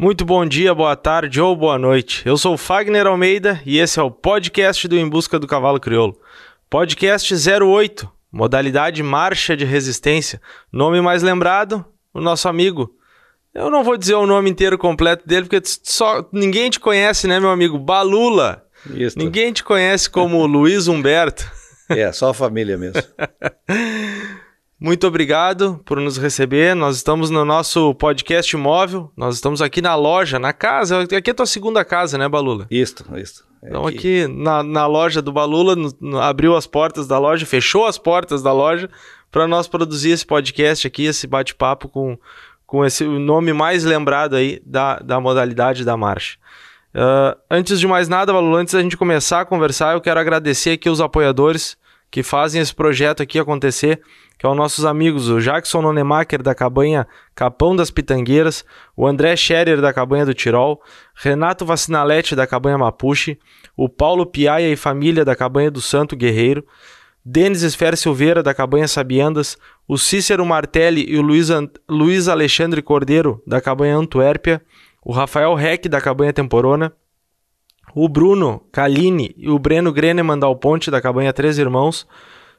Muito bom dia, boa tarde ou boa noite. Eu sou Fagner Almeida e esse é o podcast do Em Busca do Cavalo Crioulo. Podcast 08, modalidade marcha de resistência. Nome mais lembrado, o nosso amigo. Eu não vou dizer o nome inteiro completo dele porque só ninguém te conhece, né, meu amigo? Balula. Isso. Ninguém te conhece como Luiz Humberto. É, só a família mesmo. Muito obrigado por nos receber. Nós estamos no nosso podcast móvel. Nós estamos aqui na loja, na casa. Aqui é a tua segunda casa, né, Balula? Isto, isto. É então aqui na, na loja do Balula, no, no, abriu as portas da loja, fechou as portas da loja para nós produzir esse podcast aqui, esse bate-papo com, com esse nome mais lembrado aí da, da modalidade da marcha. Uh, antes de mais nada, Balula, antes da gente começar a conversar, eu quero agradecer aqui os apoiadores que fazem esse projeto aqui acontecer que é os nossos amigos, o Jackson Nonemacher da cabanha Capão das Pitangueiras, o André Scherer da cabanha do Tirol, Renato Vacinalete da cabanha Mapuche, o Paulo Piaia e família da cabanha do Santo Guerreiro, Denis Esfer Silveira da cabanha Sabiendas, o Cícero Martelli e o Luiz, Luiz Alexandre Cordeiro da cabanha Antuérpia, o Rafael Reck da cabanha Temporona, o Bruno Caline e o Breno Greneman Dal Ponte da cabanha Três Irmãos,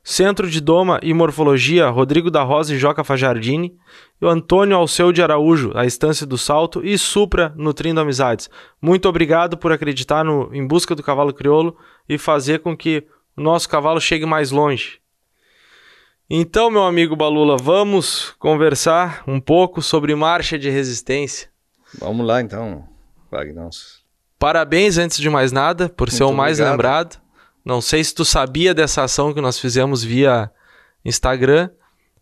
Centro de Doma e Morfologia, Rodrigo da Rosa e Joca Fajardini, e o Antônio Alceu de Araújo, a Estância do Salto, e Supra, Nutrindo Amizades. Muito obrigado por acreditar no Em Busca do Cavalo Crioulo e fazer com que o nosso cavalo chegue mais longe. Então, meu amigo Balula, vamos conversar um pouco sobre marcha de resistência. Vamos lá, então, Wagner. Parabéns, antes de mais nada, por Muito ser o mais obrigado. lembrado. Não sei se tu sabia dessa ação que nós fizemos via Instagram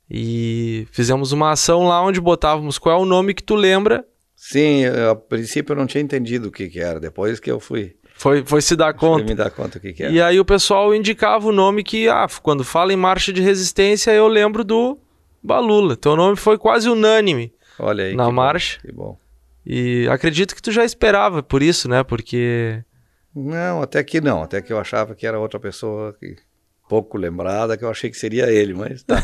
e fizemos uma ação lá onde botávamos qual é o nome que tu lembra. Sim, eu, a princípio eu não tinha entendido o que, que era, depois que eu fui. Foi, foi se dar conta. Foi me dar conta o que, que era. E aí o pessoal indicava o nome que, ah, quando fala em marcha de resistência, eu lembro do Balula. Teu nome foi quase unânime. Olha aí. Na que marcha. Bom, que bom. E acredito que tu já esperava por isso, né? Porque não, até que não. Até que eu achava que era outra pessoa que, pouco lembrada, que eu achei que seria ele, mas tá.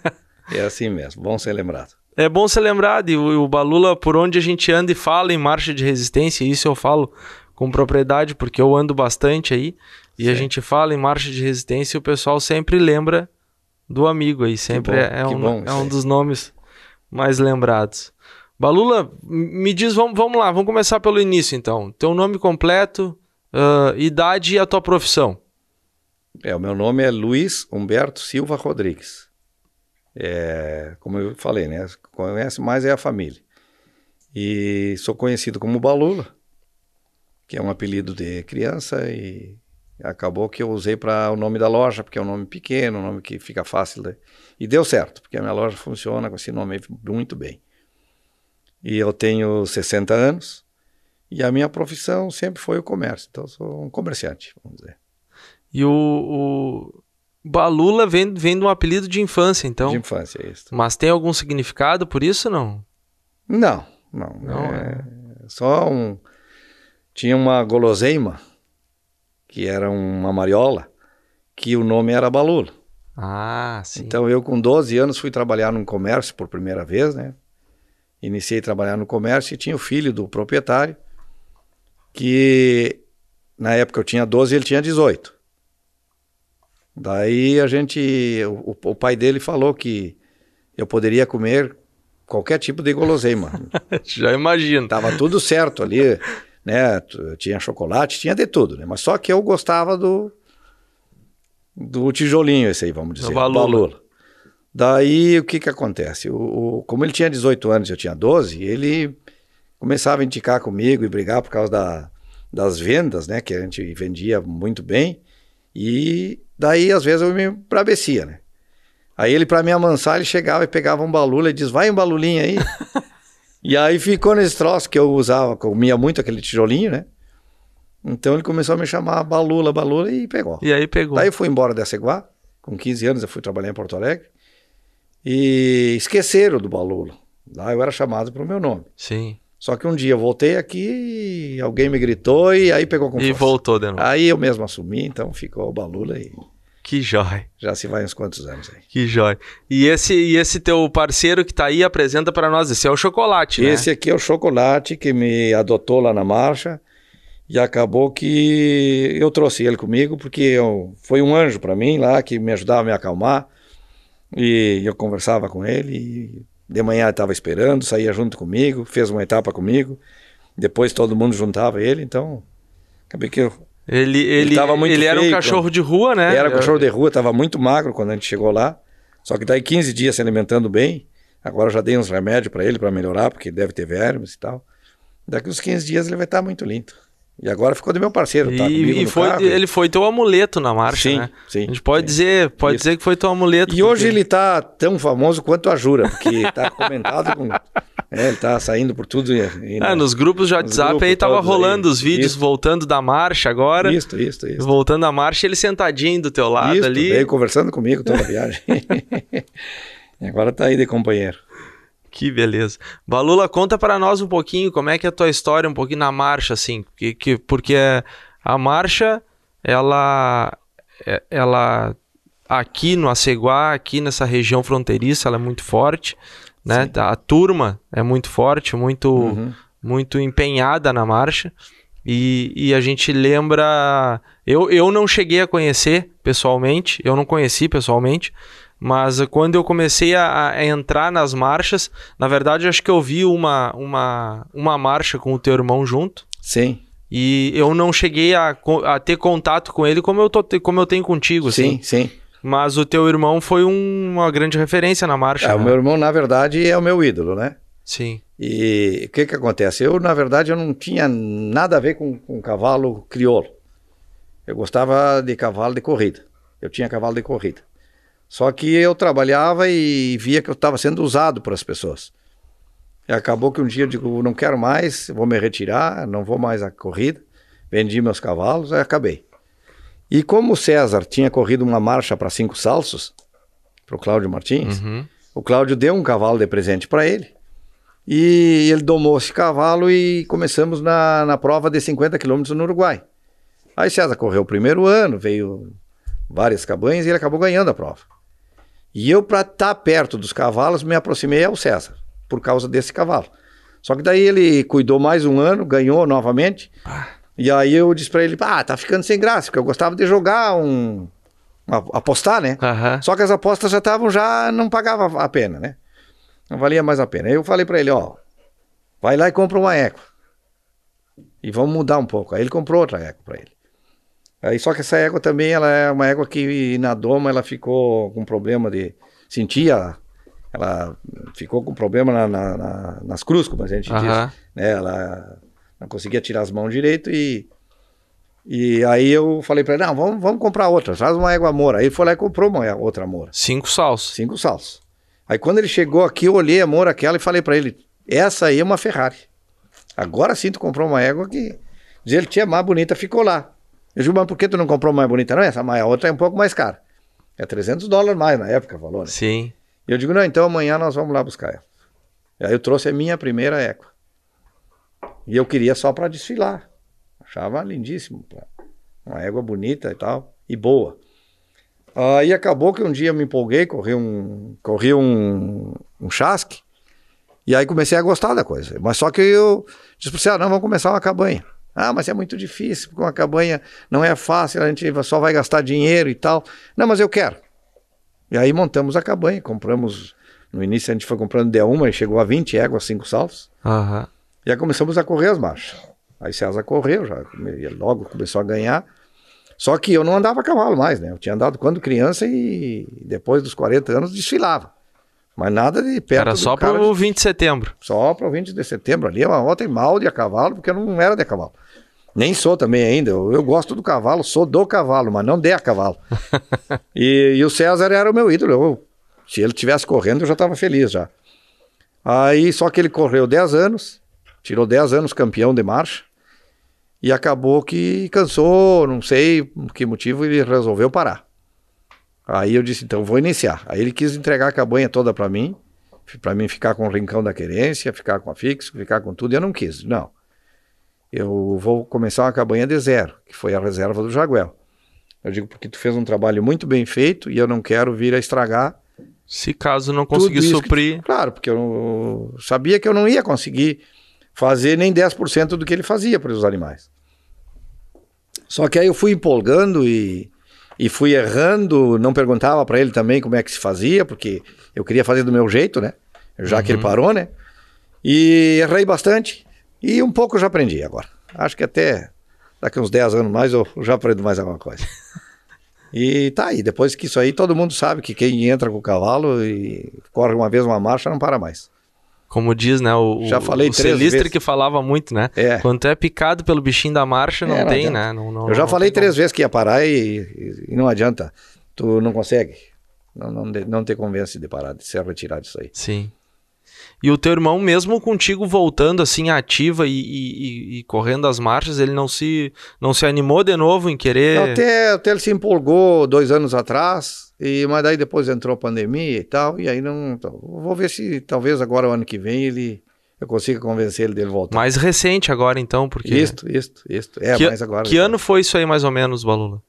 é assim mesmo, bom ser lembrado. É bom ser lembrado, e o, o Balula, por onde a gente anda e fala em marcha de resistência, isso eu falo com propriedade, porque eu ando bastante aí, e Sim. a gente fala em marcha de resistência e o pessoal sempre lembra do amigo aí, sempre bom, é, um, bom, é um dos nomes mais lembrados. Balula, me diz, vamos, vamos lá, vamos começar pelo início então. Teu nome completo, uh, idade e a tua profissão. É, o meu nome é Luiz Humberto Silva Rodrigues. É, como eu falei, né? Conhece mais é a família. E sou conhecido como Balula, que é um apelido de criança e acabou que eu usei para o nome da loja, porque é um nome pequeno, um nome que fica fácil. De... E deu certo, porque a minha loja funciona com esse nome muito bem. E eu tenho 60 anos, e a minha profissão sempre foi o comércio. Então, sou um comerciante, vamos dizer. E o, o Balula vem, vem de um apelido de infância, então? De infância, é isso. Mas tem algum significado por isso, não? Não, não. não é, é... Só um... Tinha uma goloseima, que era uma mariola, que o nome era Balula. Ah, sim. Então, eu com 12 anos fui trabalhar num comércio por primeira vez, né? Iniciei a trabalhar no comércio e tinha o filho do proprietário que na época eu tinha 12 e ele tinha 18. Daí a gente, o, o pai dele falou que eu poderia comer qualquer tipo de guloseima. Já imagino. Tava tudo certo ali, né? Tinha chocolate, tinha de tudo, né? Mas só que eu gostava do do tijolinho esse aí, vamos dizer, balula. balula. Daí o que que acontece? O, o, como ele tinha 18 anos e eu tinha 12, ele começava a indicar comigo e brigar por causa da, das vendas, né? Que a gente vendia muito bem. E daí, às vezes, eu me brabecia, né? Aí ele, para me amansar, ele chegava e pegava um balula e diz, vai um balulinho aí. e aí ficou nesse troço que eu usava, comia muito aquele tijolinho, né? Então ele começou a me chamar balula, balula e pegou. E aí pegou. Daí eu fui embora dessa igual. Com 15 anos eu fui trabalhar em Porto Alegre. E esqueceram do balula. Lá eu era chamado pelo meu nome. Sim. Só que um dia eu voltei aqui, alguém me gritou e aí pegou com E voltou de novo. Aí eu mesmo assumi, então ficou o Balula e, Que jóia. Já se vai uns quantos anos aí. Que jóia. E esse, e esse teu parceiro que tá aí apresenta para nós, esse é o Chocolate, né? Esse aqui é o Chocolate que me adotou lá na marcha e acabou que eu trouxe ele comigo porque eu, foi um anjo para mim lá que me ajudava a me acalmar e eu conversava com ele e de manhã estava esperando, saía junto comigo, fez uma etapa comigo, depois todo mundo juntava ele, então acabei que eu ele, ele, ele, muito ele era um cachorro de rua, né? Era um cachorro de rua, estava muito magro quando a gente chegou lá. Só que daí 15 dias se alimentando bem. Agora já dei uns remédios para ele para melhorar, porque ele deve ter vermes e tal. Daqui uns 15 dias ele vai estar muito lindo. E agora ficou do meu parceiro, tá? E, e foi, carro. ele foi teu amuleto na marcha, sim, né? Sim. A gente pode sim. dizer, pode Isso. dizer que foi teu amuleto. E porque... hoje ele tá tão famoso quanto a Jura, porque tá comentado com. É, ele tá saindo por tudo. E, e ah, nos grupos de WhatsApp grupos aí tava rolando aí. os vídeos isso. voltando da marcha agora. Isso, isso, isso. Voltando da marcha, ele sentadinho do teu lado isso, ali. Veio conversando comigo toda a viagem. agora tá aí de companheiro. Que beleza. Balula, conta para nós um pouquinho como é que é a tua história, um pouquinho na marcha, assim, que, que, porque a marcha, ela, é, ela aqui no Aceguá, aqui nessa região fronteiriça, ela é muito forte, né? Sim. A turma é muito forte, muito, uhum. muito empenhada na marcha. E, e a gente lembra. Eu, eu não cheguei a conhecer pessoalmente, eu não conheci pessoalmente, mas quando eu comecei a, a, entrar nas marchas, na verdade acho que eu vi uma, uma, uma marcha com o teu irmão junto. Sim. E eu não cheguei a, a ter contato com ele como eu, tô, como eu tenho contigo. Sim, assim. sim. Mas o teu irmão foi um, uma grande referência na marcha. É, né? O meu irmão, na verdade, é o meu ídolo, né? Sim. E o que que acontece? Eu, na verdade, eu não tinha nada a ver com, com cavalo crioulo. Eu gostava de cavalo de corrida. Eu tinha cavalo de corrida. Só que eu trabalhava e via que eu estava sendo usado por as pessoas. E acabou que um dia eu digo, não quero mais, vou me retirar, não vou mais à corrida. Vendi meus cavalos, aí acabei. E como o César tinha corrido uma marcha para cinco salsos, para o Cláudio Martins, uhum. o Cláudio deu um cavalo de presente para ele. E ele domou esse cavalo e começamos na, na prova de 50 quilômetros no Uruguai. Aí César correu o primeiro ano, veio várias cabanhas e ele acabou ganhando a prova. E eu, para estar tá perto dos cavalos, me aproximei ao César, por causa desse cavalo. Só que daí ele cuidou mais um ano, ganhou novamente. Ah. E aí eu disse para ele: ah, tá ficando sem graça, porque eu gostava de jogar um. apostar, né? Uhum. Só que as apostas já estavam, já não pagava a pena, né? Não valia mais a pena. Aí eu falei para ele: ó, vai lá e compra uma égua. E vamos mudar um pouco. Aí ele comprou outra égua para ele. Aí só que essa égua também, ela é uma égua que na doma ela ficou com problema de sentia, ela ficou com problema na, na, na, nas cruzes, como a gente diz, né? Ela não conseguia tirar as mãos direito e e aí eu falei para ele, não, vamos, vamos comprar outra, traz uma égua mora. Aí ele foi lá e comprou uma outra mora. Cinco salsos. Cinco salsos. Aí quando ele chegou aqui, eu olhei a mora aquela e falei para ele, essa aí é uma Ferrari. Agora sim tu comprou uma égua que diz ele tinha mais bonita, ficou lá. Eu digo, mas por que tu não comprou mais bonita? Não, essa a outra é um pouco mais cara. É 300 dólares mais na época, falou, né? Sim. E eu digo, não, então amanhã nós vamos lá buscar ela. E aí eu trouxe a minha primeira Eco. E eu queria só para desfilar. Achava lindíssimo. Uma égua bonita e tal, e boa. Aí acabou que um dia eu me empolguei, corri um, corri um, um chasque, e aí comecei a gostar da coisa. Mas só que eu disse para você, ah, não, vamos começar uma cabanha. Ah, mas é muito difícil, porque uma cabanha não é fácil, a gente só vai gastar dinheiro e tal. Não, mas eu quero. E aí montamos a cabanha, compramos. No início a gente foi comprando de uma e chegou a 20 éguas, 5 saltos. Uhum. E aí começamos a correr as marchas. Aí César correu, já logo começou a ganhar. Só que eu não andava a cavalo mais, né? Eu tinha andado quando criança e depois dos 40 anos desfilava. Mas nada de perto Era só para o 20 de setembro. Só para o 20 de setembro. Ali uma outra mal de a cavalo, porque eu não era de cavalo. Nem sou também ainda. Eu, eu, gosto do cavalo, sou do cavalo, mas não de a cavalo. e, e, o César era o meu ídolo. Eu, se ele tivesse correndo, eu já estava feliz já. Aí, só que ele correu 10 anos, tirou 10 anos campeão de marcha, e acabou que cansou, não sei por que motivo, ele resolveu parar. Aí eu disse, então vou iniciar. Aí ele quis entregar a cabanha toda para mim, para mim ficar com o rincão da querência, ficar com a fixo, ficar com tudo, e eu não quis. Não eu vou começar uma cabanha de zero, que foi a reserva do Jaguel. Eu digo porque tu fez um trabalho muito bem feito e eu não quero vir a estragar. Se caso não conseguir suprir. Claro, porque eu sabia que eu não ia conseguir fazer nem 10% do que ele fazia para os animais. Só que aí eu fui empolgando e, e fui errando, não perguntava para ele também como é que se fazia, porque eu queria fazer do meu jeito, né? Já uhum. que ele uhum. parou, né? E errei bastante e um pouco já aprendi agora. Acho que até daqui uns 10 anos mais eu já aprendo mais alguma coisa. E tá aí, depois que isso aí, todo mundo sabe que quem entra com o cavalo e corre uma vez uma marcha não para mais. Como diz, né? O, Já falei o três vezes. que falava muito, né? É. Quando tu é picado pelo bichinho da marcha, não, é, não tem, né? Não, não, Eu já falei três como. vezes que ia parar e, e, não adianta. Tu não consegue. Não, não, não te convence de parar, de se retirar disso aí. Sim. E o teu irmão, mesmo contigo voltando assim ativa e, e, e, correndo as marchas, ele não se, não se animou de novo em querer. Até, até ele se empolgou dois anos atrás. E, mas daí depois entrou a pandemia e tal, e aí não. Então, vou ver se talvez agora o ano que vem ele eu consiga convencer ele dele voltar. Mais recente agora, então, porque. Isto, isto, isto. É, que, mais agora. Que ano foi isso aí, mais ou menos, Balula?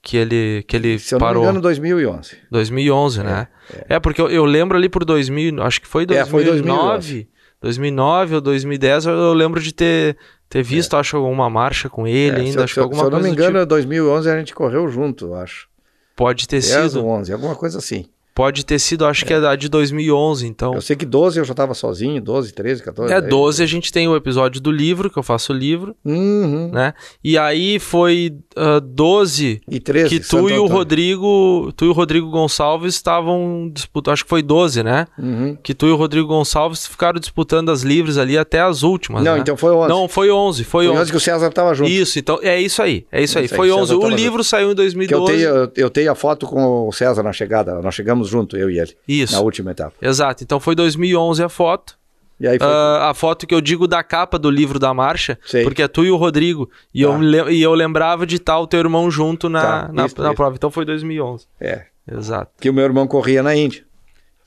Que ele, que ele Se eu parou. não me engano, 2011. 2011, é, né? É, é porque eu, eu, lembro ali por 2000, acho que foi 2009. É, foi 2009. 2009 ou 2010, eu lembro de ter, ter visto, é. acho, alguma marcha com ele é, ainda. Se, acho se, alguma se eu não me engano, tipo. 2011 a gente correu junto, acho. Pode ter 10 sido. ou 11, alguma coisa assim. Pode ter sido, acho é. que é a de 2011, então. Eu sei que 12 eu já estava sozinho, 12, 13, 14. É, 12 aí... a gente tem o episódio do livro, que eu faço o livro, uhum. né? E aí foi uh, 12 e 13, que tu e o Rodrigo, tu e o Rodrigo Gonçalves estavam disputando, acho que foi 12, né? Uhum. Que tu e o Rodrigo Gonçalves ficaram disputando as livres ali até as últimas, Não, né? então foi 11. Não, foi 11, foi, foi 11. 11 que o César estava junto. Isso, então é isso aí, é isso aí. Isso foi 11. O livro junto. saiu em 2012. Que eu, tenho, eu tenho a foto com o César na chegada, nós chegamos junto, eu e ele. Isso. Na última etapa. Exato. Então foi 2011 a foto. E aí foi... Uh, a foto que eu digo da capa do livro da marcha, Sei. porque é tu e o Rodrigo. E, tá. eu, e eu lembrava de estar o teu irmão junto na, tá, na, isso, na isso. prova. Então foi 2011. É. Exato. Que o meu irmão corria na Índia.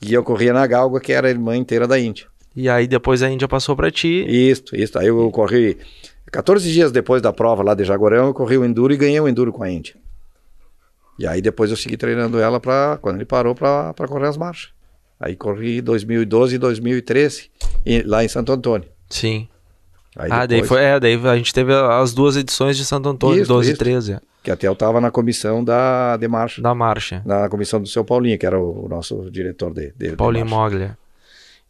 E eu corria na Galga, que era a irmã inteira da Índia. E aí depois a Índia passou para ti. Isso, isso. Aí eu corri. 14 dias depois da prova lá de Jaguarão, eu corri o Enduro e ganhei o Enduro com a Índia. E aí depois eu segui treinando ela para quando ele parou para correr as marchas. Aí corri 2012 e 2013 lá em Santo Antônio. Sim. Aí ah, depois... daí foi, é, daí a gente teve as duas edições de Santo Antônio, isso, 12 isso. e 13. É. Que até eu estava na comissão da de marcha. Da marcha. Na comissão do seu Paulinho, que era o, o nosso diretor de, de Paulinho de Moglia.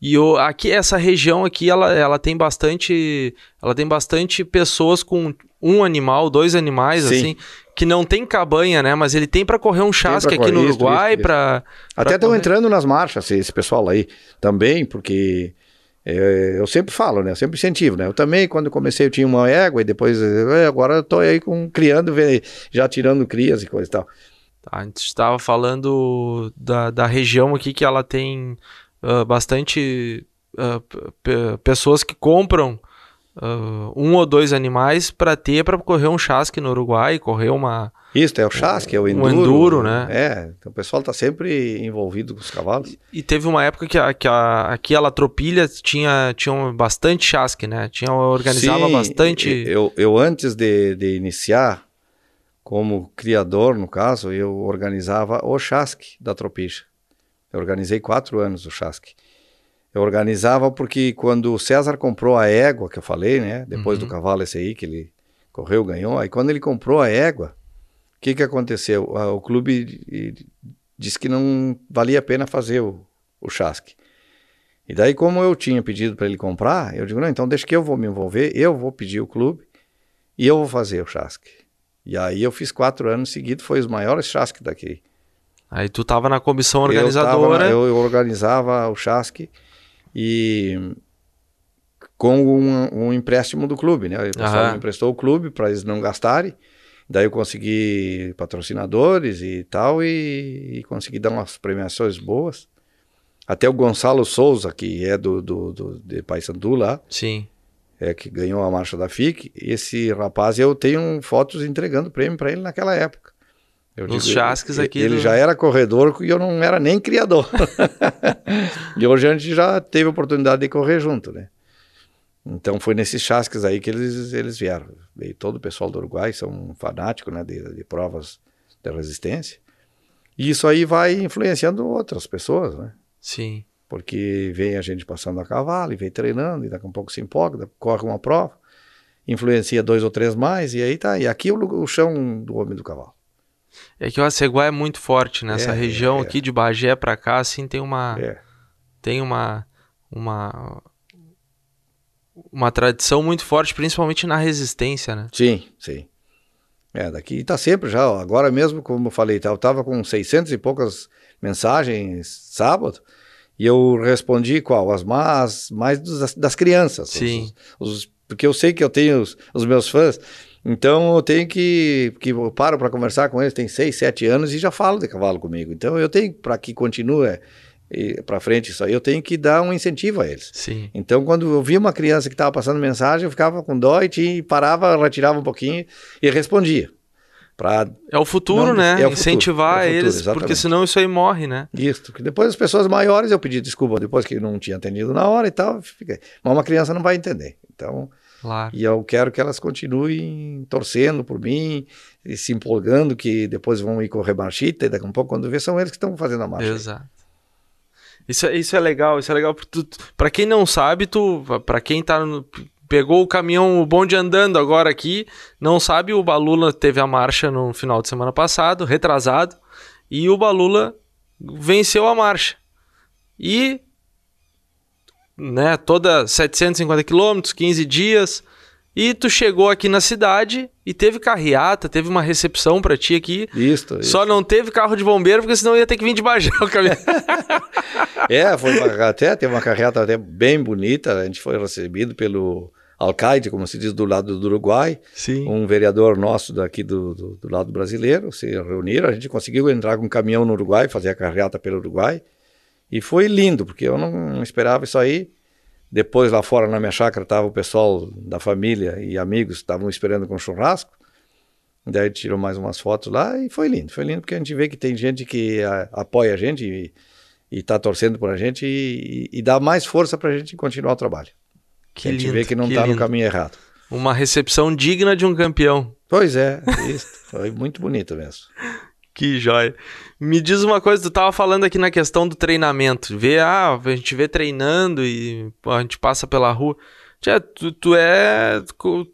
E o, aqui essa região aqui ela, ela tem bastante ela tem bastante pessoas com um animal, dois animais Sim. assim, que não tem cabanha, né? Mas ele tem para correr um chasque aqui no Uruguai para Até estão entrando nas marchas esse pessoal aí também, porque é, eu sempre falo, né? Eu sempre incentivo, né? Eu também, quando comecei, eu tinha uma égua e depois, é, agora eu tô aí com, criando, já tirando crias e coisa e tal. Tá, a gente estava falando da, da região aqui que ela tem uh, bastante uh, pessoas que compram uh, um ou dois animais para ter para correr um chasque no Uruguai, correr uma. Isso, é o chasque, é o enduro. Um enduro, né? É, então o pessoal está sempre envolvido com os cavalos. E teve uma época que, a, que a, aqui a Latropilha tinha, tinha bastante chasque, né? Tinha, organizava Sim, bastante... Eu, eu antes de, de iniciar, como criador, no caso, eu organizava o chasque da Tropicha. Eu organizei quatro anos o chasque. Eu organizava porque quando o César comprou a égua, que eu falei, né? Depois uhum. do cavalo esse aí, que ele correu, ganhou. Aí quando ele comprou a égua, o que que aconteceu? O, clube disse que não valia a pena fazer o, o chasque. E daí, como eu tinha pedido para ele comprar, eu digo, não, então deixa que eu vou me envolver, eu vou pedir o clube e eu vou fazer o chasque. E aí eu fiz quatro anos seguidos, foi os maiores chasques daqui. Aí tu tava na comissão organizadora. Eu, na, eu organizava o chasque e com um, um empréstimo do clube, né? O pessoal me emprestou o clube para eles não gastarem. Daí eu consegui patrocinadores e tal e, e, consegui dar umas premiações boas. Até o Gonçalo Souza, que é do, do, do de Paysandu lá. Sim. É, que ganhou a marcha da FIC. Esse rapaz, eu tenho fotos entregando prêmio para ele naquela época. Eu Nos digo, chasques aqui. Ele do... já era corredor e eu não era nem criador. e hoje a gente já teve a oportunidade de correr junto, né? Então foi nesses chasques aí que eles, eles vieram. Veio todo o pessoal do Uruguai, são fanáticos né, de, de provas de resistência. E isso aí vai influenciando outras pessoas, né? Sim. Porque vem a gente passando a cavalo e vem treinando, e daqui a um pouco se empolga, corre uma prova, influencia dois ou três mais, e aí tá. E aqui o, o chão do homem do cavalo. É que o Aceguá é muito forte nessa É, região é, aqui de Bagé pra cá, assim, tem uma É. tem uma uma uma tradição muito forte, principalmente na resistência, né? Sim, sim. É, daqui está sempre já. Agora mesmo, como eu falei, eu estava com 600 e poucas mensagens sábado e eu respondi qual? As más, mais dos- das crianças. Sim. Os- os- porque eu sei que eu tenho os, os meus fãs, então eu tenho que. que eu paro para conversar com eles, tem 6, 7 anos e já falo de cavalo comigo. Então eu tenho, para que continue para frente isso aí, eu tenho que dar um incentivo a eles. Sim. Então, quando eu via uma criança que estava passando mensagem, eu ficava com dó e tinha, parava, retirava um pouquinho e respondia. Pra É o futuro, Não, né? é o futuro, Incentivar é o futuro, eles, porque senão isso aí morre, né? isso. Que depois as pessoas maiores eu pedi desculpa depois que não tinha atendido na hora e tal. Fiquei. Mas uma criança não vai entender. Então, Claro. e eu quero que elas continuem torcendo por mim e se empolgando que depois vão ir correr marchita e daqui a um pouco, quando vê, são eles que estão fazendo a marcha. Exato. Isso, é- isso é legal, isso é legal. Pra quem não sabe, tu, pra quem tá no- pegou o caminhão, o bonde andando agora aqui, não sabe, o Balula teve a marcha no final de semana passado, retrasado, e o Balula venceu a marcha. E, né, toda 750 quilômetros, 15 dias, e tu chegou aqui na cidade e teve carreata, teve uma recepção pra ti aqui, Isso, isso. só não teve carro de bombeiro, porque senão ia ter que vir de Bagé o caminhão. É, foi uma, até teve uma carreata até bem bonita. A gente foi recebido pelo alcaide, como se diz, do lado do Uruguai. Sim. Um vereador nosso daqui do, do, do lado brasileiro se reuniram. A gente conseguiu entrar com um caminhão no Uruguai, fazer a carreata pelo Uruguai. E foi lindo, porque eu não esperava isso aí. Depois, lá fora na minha chácara, estava o pessoal da família e amigos estavam esperando com churrasco. Daí tirou mais umas fotos lá e foi lindo. Foi lindo porque a gente vê que tem gente que a, apoia a gente e, e tá torcendo por a gente e, e, e dá mais força para a gente continuar o trabalho. Que a gente lindo, vê que não está no caminho errado. Uma recepção digna de um campeão. Pois é, isso. Foi muito bonito mesmo. Que joia. Me diz uma coisa, tu tava falando aqui na questão do treinamento. Vê, ah, a gente vê treinando e a gente passa pela rua. Tu, tu é.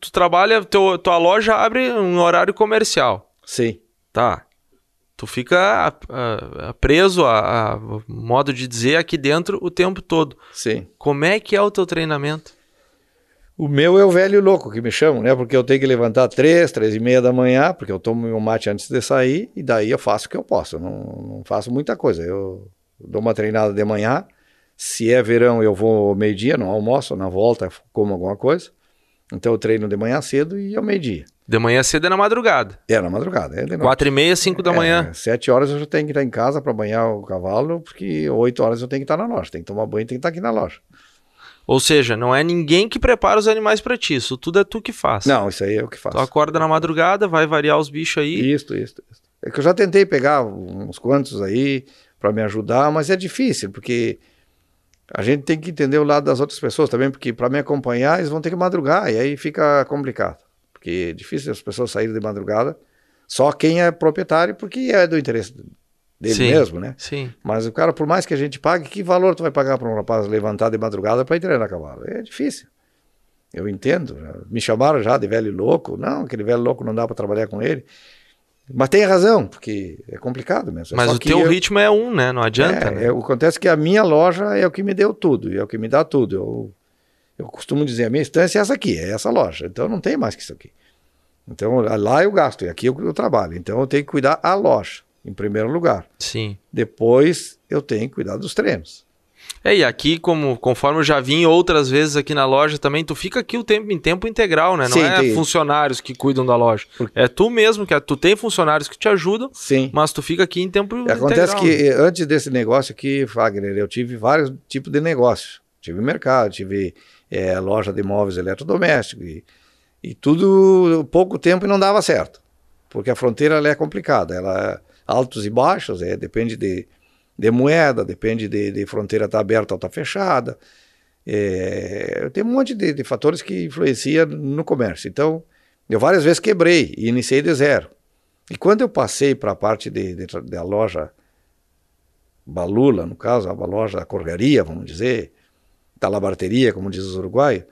Tu trabalha, teu, tua loja abre um horário comercial. Sim. Tá. Tu fica a- a- a- preso a, a modo de dizer aqui dentro o tempo todo. Sim. Como é que é o teu treinamento? O meu é o velho louco que me chamam, né? Porque eu tenho que levantar três, três e meia da manhã, porque eu tomo meu mate antes de sair, e daí eu faço o que eu posso. Eu não, não faço muita coisa. Eu dou uma treinada de manhã. Se é verão, eu vou ao meio-dia, não almoço, na volta como alguma coisa. Então eu treino de manhã cedo e ao meio-dia. De manhã cedo é na madrugada. É na madrugada, é de noite. Quatro e meia, cinco da manhã. É, sete horas eu já tenho que estar em casa para banhar o cavalo, porque oito horas eu tenho que estar na loja. Tem que tomar banho, tem que estar aqui na loja. Ou seja, não é ninguém que prepara os animais pra ti. Isso tudo é tu que faz. Não, isso aí é o que faço. Tu acorda na madrugada, vai variar os bichos aí. Isso, isso, isso. É que eu já tentei pegar uns quantos aí para me ajudar, mas é difícil, porque a gente tem que entender o lado das outras pessoas também, porque para me acompanhar eles vão ter que madrugar, e aí fica complicado. Porque é difícil as pessoas saírem de madrugada, só quem é proprietário, porque é do interesse dele Sim. mesmo, né? Sim. Mas o cara, por mais que a gente pague, que valor tu vai pagar para um rapaz levantar de madrugada para ir treinar a cavalo? É difícil. Eu entendo. Me chamaram já de velho louco. Não, aquele velho louco não dá para trabalhar com ele. Mas tem razão, porque é complicado mesmo. Mas Só o teu eu- ritmo é um, né? Não adianta, é, né? é, o que acontece é que a minha loja é o que me deu tudo, e é o que me dá tudo. Eu, eu costumo dizer, a minha estância é essa aqui, é essa loja. Então não tem mais que isso aqui. Então lá eu gasto, e aqui eu, eu trabalho. Então eu tenho que cuidar a loja, em primeiro lugar. Sim. Depois eu tenho que cuidar dos treinos. É, e aqui, como, conforme eu já vim outras vezes aqui na loja também, tu fica aqui o tempo em tempo integral, né? Não Sim, é tem- funcionários que cuidam da loja. É tu mesmo, que tu tem funcionários que te ajudam, Sim. mas tu fica aqui em tempo Acontece integral. que eh, antes desse negócio aqui, Fagner, eu tive vários tipos de negócios. Tive mercado, tive eh, loja de móveis eletrodomésticos e, e tudo pouco tempo e não dava certo. Porque a fronteira é complicada, ela é altos e baixos, é, depende de, de moeda, depende de, de fronteira estar aberta ou estar fechada. É, tenho um monte de, de fatores que influenciam no comércio. Então, eu várias vezes quebrei e iniciei de zero. E quando eu passei para a parte de, de, da loja Balula, no caso, a loja da correria, vamos dizer, da labarteria, como diz os uruguaios,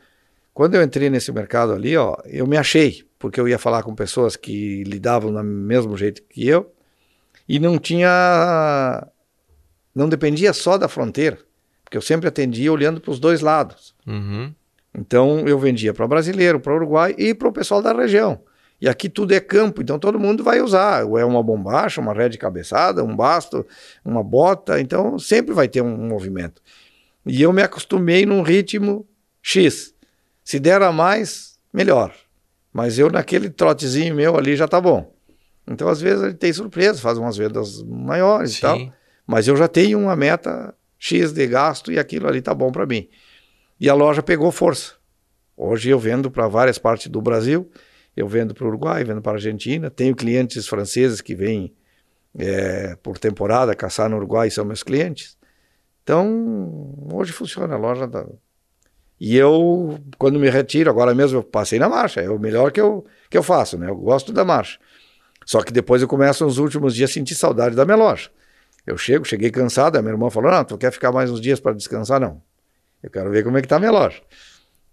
quando eu entrei nesse mercado ali, ó, eu me achei, porque eu ia falar com pessoas que lidavam do mesmo jeito que eu e não tinha. não dependia só da fronteira, porque eu sempre atendia olhando para os dois lados. Uhum. Então eu vendia para brasileiro, para uruguai e para o pessoal da região. E aqui tudo é campo, então todo mundo vai usar. Ou é uma bombacha, uma rede cabeçada, um basto, uma bota, então sempre vai ter um movimento. E eu me acostumei num ritmo X. Se der a mais, melhor. Mas eu naquele trotezinho meu ali já tá bom. Então às vezes ele tem surpresa, faz umas vendas maiores Sim. e tal. Mas eu já tenho uma meta X de gasto e aquilo ali tá bom para mim. E a loja pegou força. Hoje eu vendo para várias partes do Brasil, eu vendo para o Uruguai, vendo para a Argentina, tenho clientes franceses que vêm é, por temporada caçar no Uruguai, são meus clientes. Então, hoje funciona a loja. Da... E eu, quando me retiro, agora mesmo eu passei na marcha, é o melhor que eu, que eu faço, né? Eu gosto da marcha. Só que depois eu começo nos últimos dias a sentir saudade da minha loja. Eu chego, cheguei cansado, a minha irmã falou, não, tu quer ficar mais uns dias para descansar? Não. Eu quero ver como é que tá a minha loja.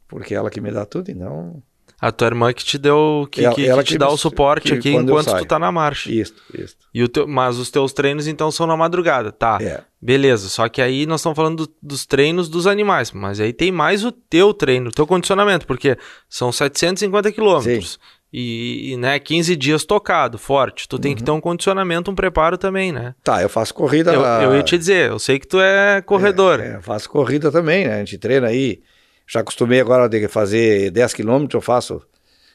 Porque é ela que me dá tudo, então... A tua irmã que te deu, que, ela, que, ela que te dá me, o suporte aqui enquanto tu tá na marcha. Isso, isso. E o teu, mas os teus treinos então são na madrugada, tá? É. Beleza, só que aí nós estamos falando do, dos treinos dos animais, mas aí tem mais o teu treino, o teu condicionamento, porque são 750 quilômetros. E, e, né, 15 dias tocado, forte. Tu tem uhum. que ter um condicionamento, um preparo também, né? Tá, eu faço corrida. Eu, eu ia te dizer, eu sei que tu é corredor. É, é, eu faço corrida também, né? A gente treina aí já acostumei agora de fazer 10 quilômetros, eu faço,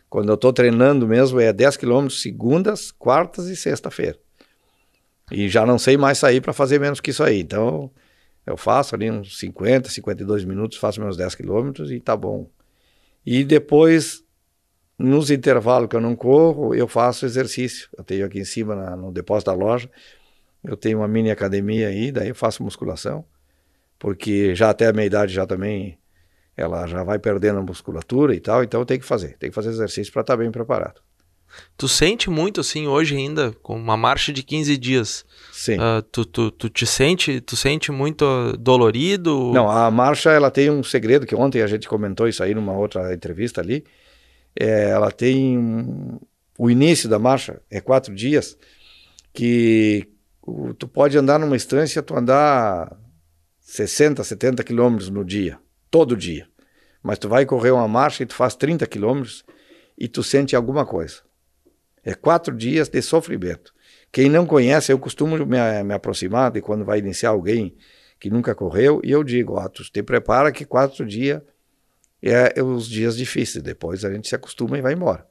quando eu estou treinando mesmo, é 10 quilômetros segundas, quartas e sexta-feira. E já não sei mais sair para fazer menos que isso aí. Então, eu faço ali uns 50, 52 minutos, faço meus 10 quilômetros e tá bom. E depois, nos intervalos que eu não corro, eu faço exercício. Eu tenho aqui em cima, na, no depósito da loja, eu tenho uma mini academia aí, daí eu faço musculação, porque já até a minha idade já também ela já vai perdendo a musculatura e tal, então tem que fazer, tem que fazer exercício para estar tá bem preparado. Tu sente muito assim hoje ainda, com uma marcha de 15 dias? Sim. Uh, tu, tu, tu te sente, tu sente muito dolorido? Não, a marcha ela tem um segredo que ontem a gente comentou isso aí numa outra entrevista ali. É, ela tem um, o início da marcha é quatro dias que o, tu pode andar numa estância, tu andar 60, 70 quilômetros no dia todo dia. Mas tu vai correr uma marcha e tu faz 30 quilômetros e tu sente alguma coisa. É quatro dias de sofrimento. Quem não conhece, eu costumo me, me aproximar de quando vai iniciar alguém que nunca correu e eu digo, ó, tu te prepara que quatro dias é, é os dias difíceis. Depois a gente se acostuma e vai embora.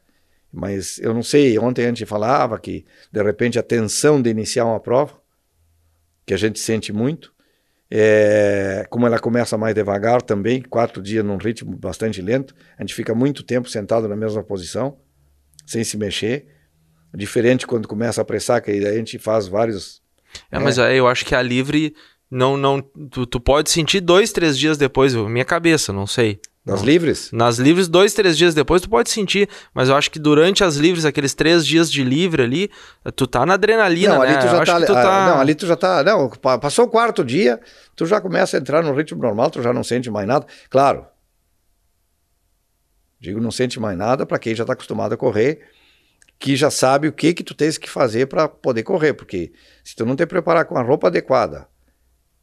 Mas eu não sei, ontem a gente falava que de repente a tensão de iniciar uma prova, que a gente sente muito, é, como ela começa mais devagar também, quatro dias num ritmo bastante lento, a gente fica muito tempo sentado na mesma posição, sem se mexer. Diferente quando começa a apressar, que aí a gente faz vários. É, né? mas eu acho que a livre não, não, tu, tu pode sentir dois, três dias depois, minha cabeça, não sei. Nas livres? Nas livres, dois, três dias depois tu pode sentir, mas eu acho que durante as livres, aqueles três dias de livre ali, tu tá na adrenalina, não, né? Ali tu já tá, tu tá... Não, ali tu já tá... Não, passou o quarto dia, tu já começa a entrar no ritmo normal, tu já não sente mais nada. Claro, digo não sente mais nada para quem já está acostumado a correr, que já sabe o que que tu tens que fazer para poder correr, porque se tu não te preparar com a roupa adequada,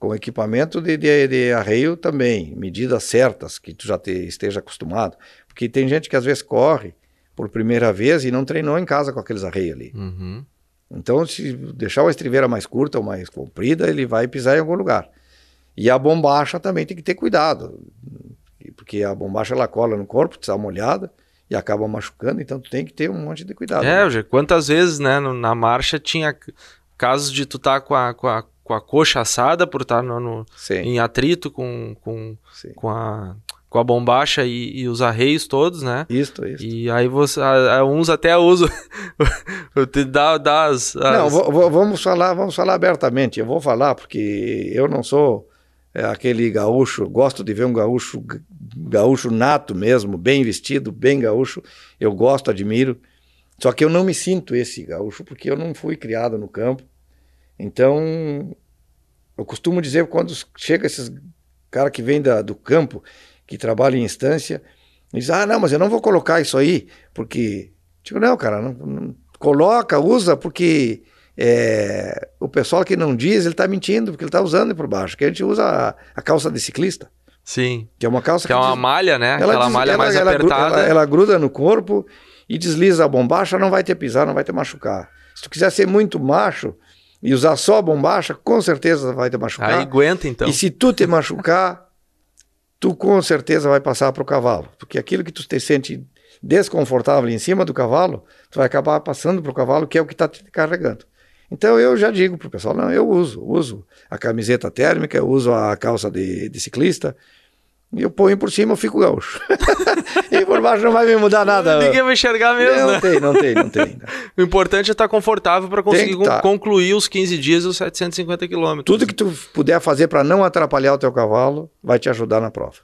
com equipamento de, de, de, arreio também, medidas certas que tu já te, esteja acostumado, porque tem gente que às vezes corre por primeira vez e não treinou em casa com aqueles arreios ali. Uhum. Então, se deixar uma estriveira mais curta ou mais comprida, ele vai pisar em algum lugar. E a bombacha também tem que ter cuidado, porque a bombacha ela cola no corpo, está molhada e acaba machucando, então tu tem que ter um monte de cuidado. É, né? quantas vezes, né, na marcha tinha casos de tu estar tá com a, com a com a coxa assada por estar no, no em atrito com, com, com, a, com a bombacha e, e, os arreios todos, né? Isso, isso. E aí você, a, a uns até usam dá, dá as, as... Não, vamos falar, vamos falar abertamente. Eu vou falar porque eu não sou é aquele gaúcho, gosto de ver um gaúcho, gaúcho nato mesmo, bem vestido, bem gaúcho. Eu gosto, admiro. Só que eu não me sinto esse gaúcho porque eu não fui criado no campo. Então, eu costumo dizer quando chega esses cara que vem da, do campo, que trabalha em instância, diz: "Ah, não, mas eu não vou colocar isso aí, porque Digo, não, cara, não, não, coloca, usa, porque é, o pessoal que não diz, ele está mentindo, porque ele está usando por baixo. Que a gente usa a, a, calça de ciclista. Sim. Que é uma calça que, é que é uma diz, malha, né? Ela Aquela diz, malha ela, mais ela, apertada. Ela, ela, gruda no corpo e desliza a bombacha, não vai ter pisar, não vai ter machucar. Se tu quiser ser muito macho e usar só a bombacha, com certeza vai te machucar. Aí aguenta, então. E se tu te machucar, tu com certeza vai passar para o cavalo. Porque aquilo que tu te sente desconfortável em cima do cavalo, tu vai acabar passando para o cavalo, que é o que está te carregando. Então eu já digo para o pessoal, não, eu uso, uso a camiseta térmica, eu uso a calça de, de ciclista, eu ponho por cima, eu fico gaúcho. e por baixo não vai me mudar nada. Ninguém vai enxergar mesmo, não, né? Tem, não tem, não tem. o importante é estar confortável para conseguir tá. concluir os 15 dias e os 750 quilômetros. Tudo que tu puder fazer para não atrapalhar o teu cavalo vai te ajudar na prova.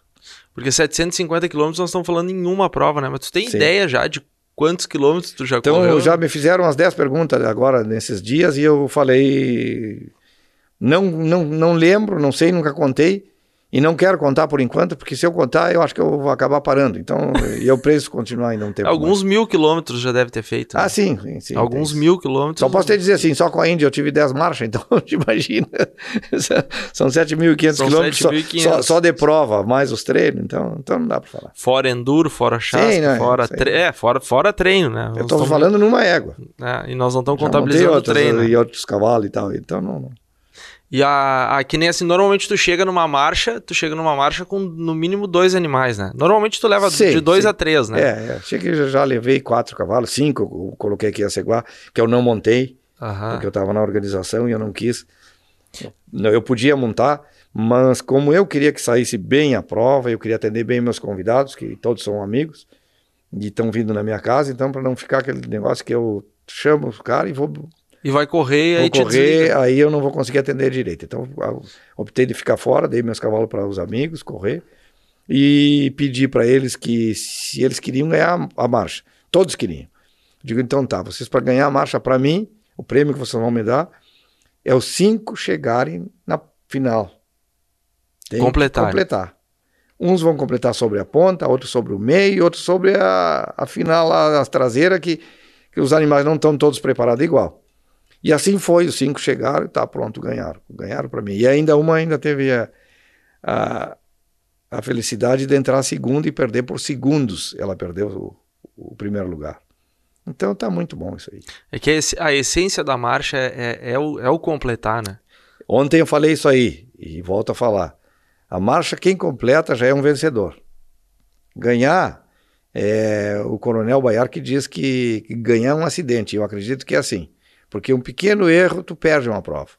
Porque 750 quilômetros nós estamos falando em uma prova, né? Mas tu tem Sim. ideia já de quantos quilômetros tu já então, correu? Então, já me fizeram umas 10 perguntas agora nesses dias e eu falei... Não, não, não lembro, não sei, nunca contei. E não quero contar por enquanto, porque se eu contar, eu acho que eu vou acabar parando. Então, e eu preciso continuar ainda um tempo. Alguns mais. mil quilômetros já deve ter feito. Né? Ah, sim, sim, sim Alguns mil quilômetros. Só posso te dizer assim, só com a Índia eu tive 10 marchas, então imagina. São 7.500 quilômetros só, só, só, de prova, mais os treinos, então, então não dá para falar. Fora enduro, fora chassi, sim, né? fora, tre... é, fora, fora treino, né? Eu estou falando numa égua. É, e nós não estamos contabilizando outros, o treino. E outros cavalos e tal, então não... não. E a, a, que nem assim, normalmente tu chega numa marcha, tu chega numa marcha com no mínimo dois animais, né? Normalmente tu leva sim, de dois sim. a três, né? É, é. cheguei já, já levei quatro cavalos, cinco, eu coloquei aqui a ceguá, que eu não montei, Aham. porque eu estava na organização e eu não quis. Eu podia montar, mas como eu queria que saísse bem a prova, eu queria atender bem meus convidados, que todos são amigos, e estão vindo na minha casa, então para não ficar aquele negócio que eu chamo os caras e vou e vai correr vou aí correr, aí eu não vou conseguir atender direito. Então, optei de ficar fora, dei meus cavalos para os amigos correr e pedi para eles que se eles queriam ganhar a marcha, todos queriam. Digo, então tá, vocês para ganhar a marcha para mim, o prêmio que vocês vão me dar é os cinco chegarem na final. Tem completar. completar. Uns vão completar sobre a ponta, outros sobre o meio, outros sobre a, a final, a, a traseira, que, que os animais não estão todos preparados igual. E assim foi, os cinco chegaram e tá pronto, ganharam. Ganharam para mim. E ainda uma ainda teve a, a, a, felicidade de entrar segunda e perder por segundos. Ela perdeu o, o primeiro lugar. Então tá muito bom isso aí. É que a essência da marcha é, é, é, o, é o completar, né? Ontem eu falei isso aí e volto a falar. A marcha, quem completa já é um vencedor. Ganhar, é, o coronel Baiar que diz que, que ganhar é um acidente. Eu acredito que é assim. Porque um pequeno erro, tu perde uma prova.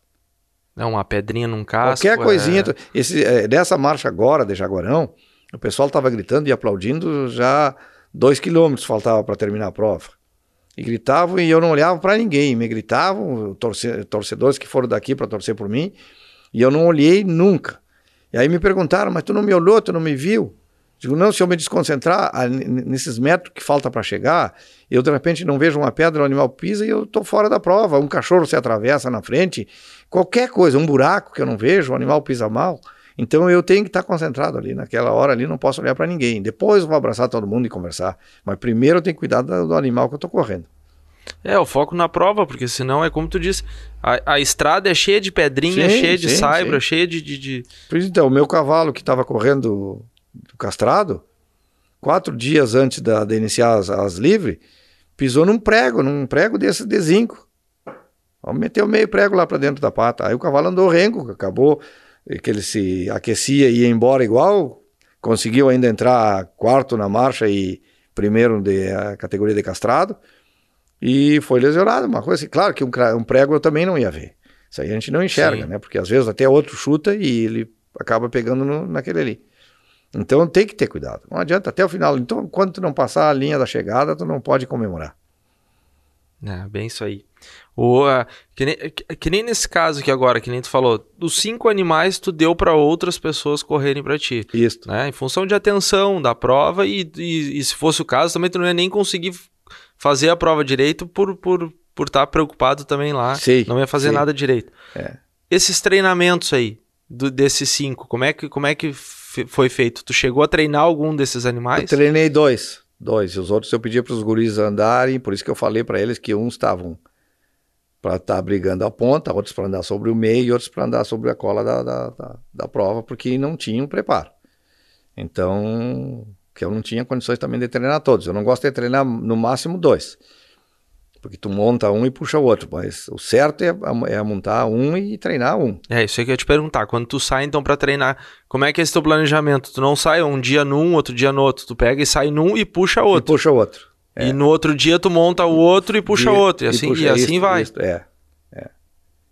É uma pedrinha num casco. Qualquer coisinha. É... Tu, esse, é, dessa marcha agora, de Jaguarão, o pessoal estava gritando e aplaudindo já dois quilômetros faltava para terminar a prova. E gritavam e eu não olhava para ninguém. Me gritavam, torce, torcedores que foram daqui para torcer por mim, e eu não olhei nunca. E aí me perguntaram, mas tu não me olhou, tu não me viu? Digo, não, se eu me desconcentrar nesses metros que falta para chegar, eu de repente não vejo uma pedra, o animal pisa e eu estou fora da prova. Um cachorro se atravessa na frente, qualquer coisa, um buraco que eu não vejo, o animal pisa mal. Então eu tenho que estar concentrado ali, naquela hora ali, não posso olhar para ninguém. Depois eu vou abraçar todo mundo e conversar. Mas primeiro eu tenho que cuidar do, do animal que eu estou correndo. É, o foco na prova, porque senão é como tu disse, a, a estrada é cheia de pedrinha, sim, cheia de sim, saibra, sim. cheia de, de, de... Então, o meu cavalo que estava correndo do castrado, quatro dias antes da, de iniciar as, as livres, pisou num prego, num prego desse de zinco. Meteu meio prego lá para dentro da pata. Aí o cavalo andou rengo, acabou que ele se aquecia e ia embora igual, conseguiu ainda entrar quarto na marcha e primeiro de a categoria de castrado e foi lesionado, uma coisa assim. Claro que um, um prego eu também não ia ver. Isso aí a gente não enxerga, Sim. né? Porque às vezes até outro chuta e ele acaba pegando no, naquele ali. Então tem que ter cuidado. Não adianta até o final. Então, quando tu não passar a linha da chegada, tu não pode comemorar. É, bem isso aí. O, uh, que, nem, que, que, nem nesse caso aqui agora, que nem tu falou, os cinco animais tu deu para outras pessoas correrem para ti. Isso. Né? Em função de atenção da prova e, e, e, se fosse o caso, também tu não ia nem conseguir fazer a prova direito por por por estar tá preocupado também lá. Sim, não ia fazer nada direito. É. Esses treinamentos aí, do, desses cinco, como é que, como é que foi feito? Tu chegou a treinar algum desses animais? Eu treinei dois. Dois. E os outros eu pedi para os guris andarem, por isso que eu falei para eles que uns estavam para estar tá brigando a ponta, outros para andar sobre o meio e outros para andar sobre a cola da, da, da, da, prova, porque não tinham preparo. Então, que eu não tinha condições também de treinar todos. Eu não gosto de treinar no máximo dois. Porque tu monta um e puxa o outro, mas o certo é, é montar um e treinar um. É, isso aí que eu ia te perguntar. Quando tu sai então para treinar, como é que é esse teu planejamento? Tu não sai um dia num, outro dia no outro. Tu pega e sai num e puxa outro. E puxa outro. É. E no outro dia tu monta o outro e puxa o outro. E assim, e, puxa, e assim isso, vai. Isso, é. é.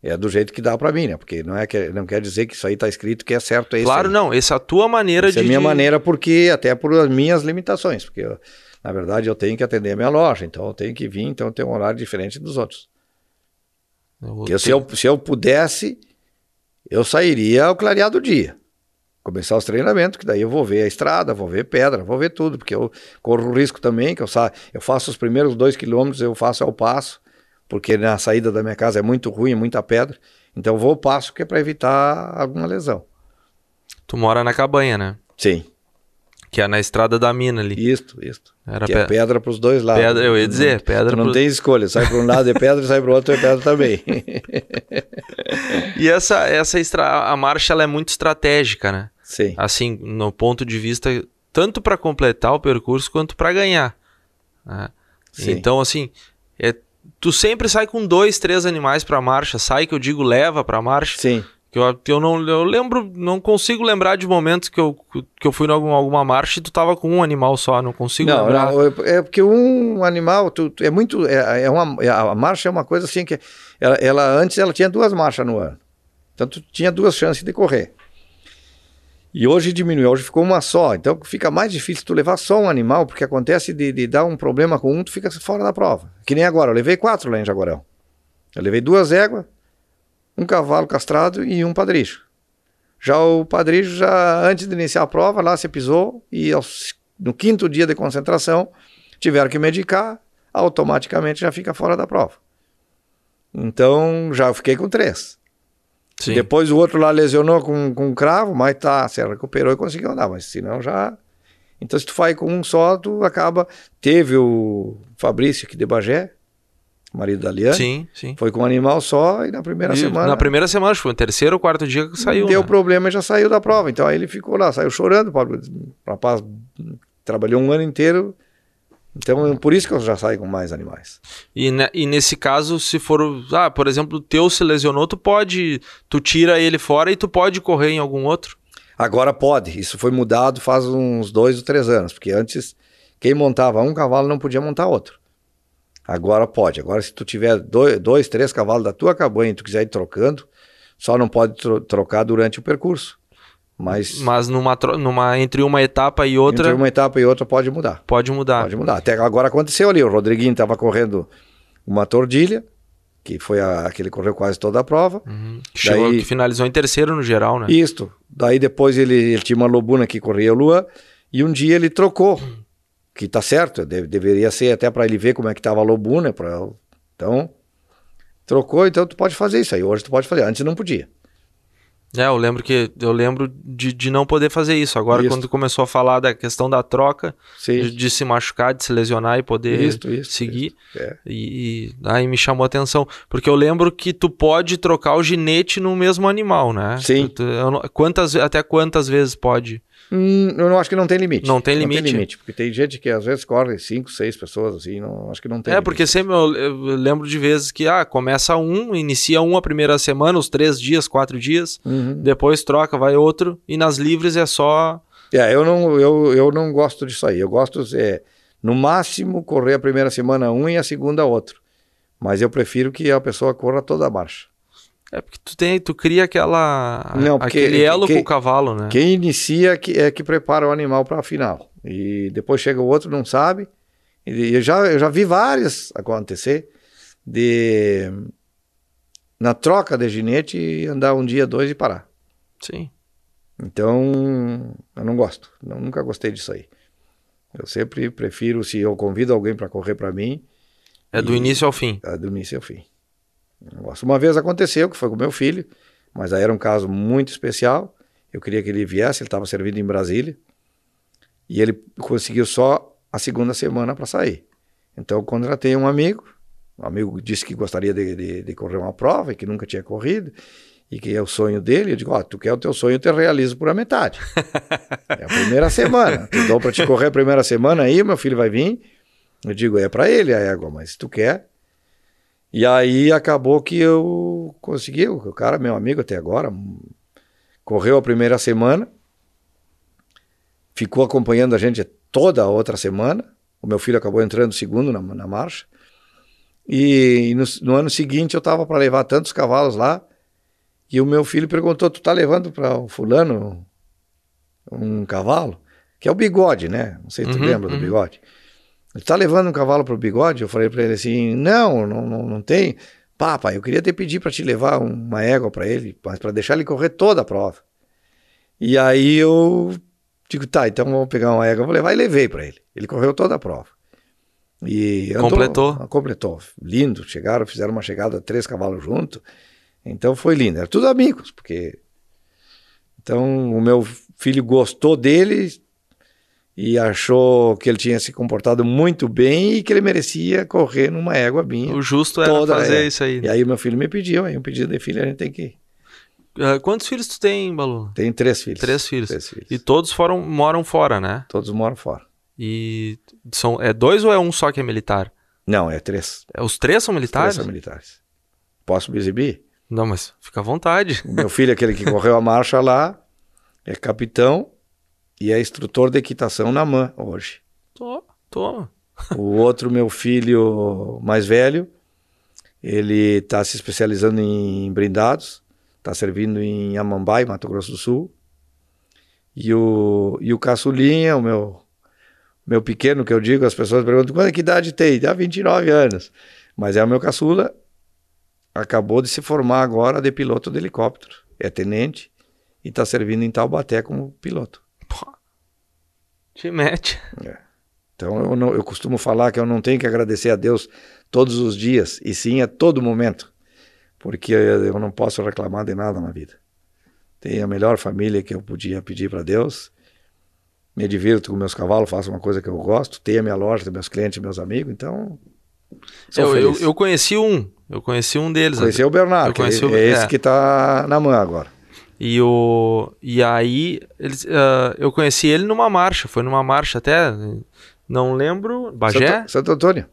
É do jeito que dá para mim, né? Porque não, é que, não quer dizer que isso aí tá escrito que é certo. É claro, aí. não. Essa é a tua maneira essa de. é a minha maneira, porque até por as minhas limitações. Porque eu, na verdade, eu tenho que atender a minha loja, então eu tenho que vir, então tenho um horário diferente dos outros. Eu se, eu, se eu pudesse, eu sairia ao clarear do dia. Começar os treinamentos, que daí eu vou ver a estrada, vou ver pedra, vou ver tudo, porque eu corro o risco também, que eu, sa eu faço os primeiros dois quilômetros, eu faço ao passo, porque na saída da minha casa é muito ruim, muita pedra. Então eu vou ao passo, que é para evitar alguma lesão. Tu mora na cabanha, né? Sim. Que é na estrada da mina ali. Isto, isto. Era que pe... é pedra para os dois lados. Pedra, eu ia dizer, não, pedra. não pro... tem escolha, sai para um lado é pedra, sai para o outro é pedra também. e essa, essa extra... a marcha ela é muito estratégica, né? Sim. Assim, no ponto de vista, tanto para completar o percurso quanto para ganhar. Né? Então, assim, é... tu sempre sai com dois, três animais para marcha. Sai, que eu digo, leva para marcha. Sim. Que eu, eu não eu lembro, não consigo lembrar de momentos que eu, que eu fui em alguma, alguma marcha e tu tava com um animal só, não consigo não, lembrar. Não, é porque um animal, tu, é muito, é, é uma, é, a marcha é uma coisa assim que, ela, ela, antes ela tinha duas marchas no ano, então tu tinha duas chances de correr. E hoje diminuiu, hoje ficou uma só, então fica mais difícil tu levar só um animal, porque acontece de, de dar um problema com um, tu fica fora da prova. Que nem agora, eu levei quatro lá em Jaguarão. Eu levei duas éguas, um cavalo castrado e um padricho. Já o padricho, já antes de iniciar a prova, lá se pisou e aos, no quinto dia de concentração tiveram que medicar, automaticamente já fica fora da prova. Então já fiquei com três. Sim. Depois o outro lá lesionou com, com um cravo, mas tá, se recuperou e conseguiu andar, mas senão já. Então se tu faz com um só, tu acaba. Teve o Fabrício aqui de Bagé, marido da Liane. Sim, sim. Foi com um animal só e na primeira E semana. Na primeira semana, acho que foi no terceiro ou quarto dia que saiu. Deu né? problema e já saiu da prova. Então aí ele ficou lá, saiu chorando. O rapaz trabalhou um ano inteiro. Então por isso que eu já saio com mais animais. E, ne- e nesse caso, se for. Ah, por exemplo, o teu se lesionou, tu pode. Tu tira ele fora e tu pode correr em algum outro. Agora pode. Isso foi mudado faz uns dois ou três anos, porque antes quem montava um cavalo não podia montar outro. Agora pode. Agora, se tu tiver dois, dois três cavalos da tua cabanha e tu quiser ir trocando, só não pode tro trocar durante o percurso. Mas, Mas numa, numa entre uma etapa e outra, entre uma etapa e outra pode mudar. pode mudar. Pode mudar. Até agora aconteceu ali. O Rodriguinho estava correndo uma tordilha, que foi a que ele correu quase toda a prova. Uhum. Chegou, Daí- que finalizou em terceiro no geral, né? Isto. Daí depois ele, ele tinha uma lobuna que corria o Lua e um dia ele trocou. Que tá certo, deve- deveria ser até para ele ver como é que tava a lobuna. Pra, então, trocou, então tu pode fazer isso aí. Hoje tu pode fazer. Antes não podia. É, eu lembro que eu lembro de, de não poder fazer isso. Agora, Isso. quando tu começou a falar da questão da troca, de, de se machucar, de se lesionar e poder Isto, isto, seguir. É. E, e aí me chamou a atenção. Porque eu lembro que tu pode trocar o ginete no mesmo animal, né? Sim. Tu- tu- não- quantas, até quantas vezes pode? Hum, eu não acho que não tem limite. Não tem limite? Não tem limite, porque tem gente que às vezes corre cinco, seis pessoas assim, não, acho que não tem é, limite. porque sempre eu, eu lembro de vezes que ah, começa um, inicia um a primeira semana, os três dias, quatro dias, Uhum. depois troca, vai outro, e nas livres é só. É, eu não, eu, eu não gosto disso aí. Eu gosto, é, no máximo, correr a primeira semana um e a segunda outro. Mas eu prefiro que a pessoa corra toda a marcha. É porque tu tem, tu cria aquela. Não, porque aquele elo que- com o cavalo, né? Quem inicia que- é que prepara o animal para a final. E depois chega o outro, não sabe. E eu já, eu já vi várias acontecer. de na troca de ginete andar um dia, dois e parar. Sim. Então, eu não gosto. Nunca gostei disso aí. Eu sempre prefiro, se eu convido alguém para correr para mim. É do e- início ao fim. É do início ao fim. Gosto. Uma vez aconteceu, que foi com meu filho, mas aí era um caso muito especial. Eu queria que ele viesse, ele estava servindo em Brasília. E ele conseguiu só a segunda semana para sair. Então eu contratei um amigo. Um amigo disse que gostaria de, de- de correr uma prova e que nunca tinha corrido. E que é o sonho dele. Eu digo: Ó, tu quer o teu sonho, eu te realizo por a metade. é a primeira semana. Tu dou para te correr a primeira semana aí, meu filho vai vir. Eu digo: é para ele a égua, mas se tu quer. E aí acabou que eu consegui. O cara, meu amigo até agora, correu a primeira semana, ficou acompanhando a gente toda a outra semana. O meu filho acabou entrando segundo na, na marcha. E no, no ano seguinte eu estava para levar tantos cavalos lá. E o meu filho perguntou: Tu tá levando para o fulano um cavalo? Que é o bigode, né? Não sei se tu Uhum, lembra do uhum. bigode. Ele tá levando um cavalo pro bigode? Eu falei para ele assim: Não, não, não, não tem. Pá, pai, eu queria te pedir para te levar uma égua para ele, mas para deixar ele correr toda a prova. E aí eu digo: Tá, então vamos pegar uma égua, vou levar. E levei para ele. Ele correu toda a prova. E andou- Completou? Completou. Lindo. Chegaram, fizeram uma chegada, três cavalos junto. Então foi lindo. Era tudo amigos, porque. Então o meu filho gostou dele e achou que ele tinha se comportado muito bem e que ele merecia correr numa égua minha. O justo era fazer é. isso aí. E aí meu filho me pediu, aí um pedido de filho a gente tem que. Ah, quantos filhos tu tem, Balu? Tem três filhos. Três filhos. Três filhos. E todos foram, moram fora, né? Todos moram fora. E são, é dois ou é um só que é militar? Não, é três. É, os três são Três militares? são militares. Posso me exibir? Não, mas fica à vontade. O meu filho, aquele que correu a marcha lá, é capitão e é instrutor de equitação na MAN hoje. Tô, tô. O outro, meu filho mais velho, ele está se especializando em brindados, está servindo em Amambai, Mato Grosso do Sul. E o, e o caçulinha, o meu, meu pequeno, que eu digo, as pessoas perguntam, quanto que idade tem? Dá 29 anos. Mas é o meu caçula, acabou de se formar agora de piloto de helicóptero. É tenente e está servindo em Taubaté como piloto. Te mete. Então eu, não- eu costumo falar que eu não tenho que agradecer a Deus todos os dias, e sim a todo momento, porque eu não posso reclamar de nada na vida. Tenho a melhor família que eu podia pedir para Deus, me divirto com meus cavalos, faço uma coisa que eu gosto, tenho a minha loja, tenho meus clientes, meus amigos, então. Eu, eu, eu conheci um. Eu conheci um deles. Conheci o Bernardo, Eu conheci é, o- é esse é. que está na mão agora. E, o, e aí, eles, ah, eu conheci ele numa marcha. Foi numa marcha até. Não lembro. Bagé? Santo, Santo Antônio.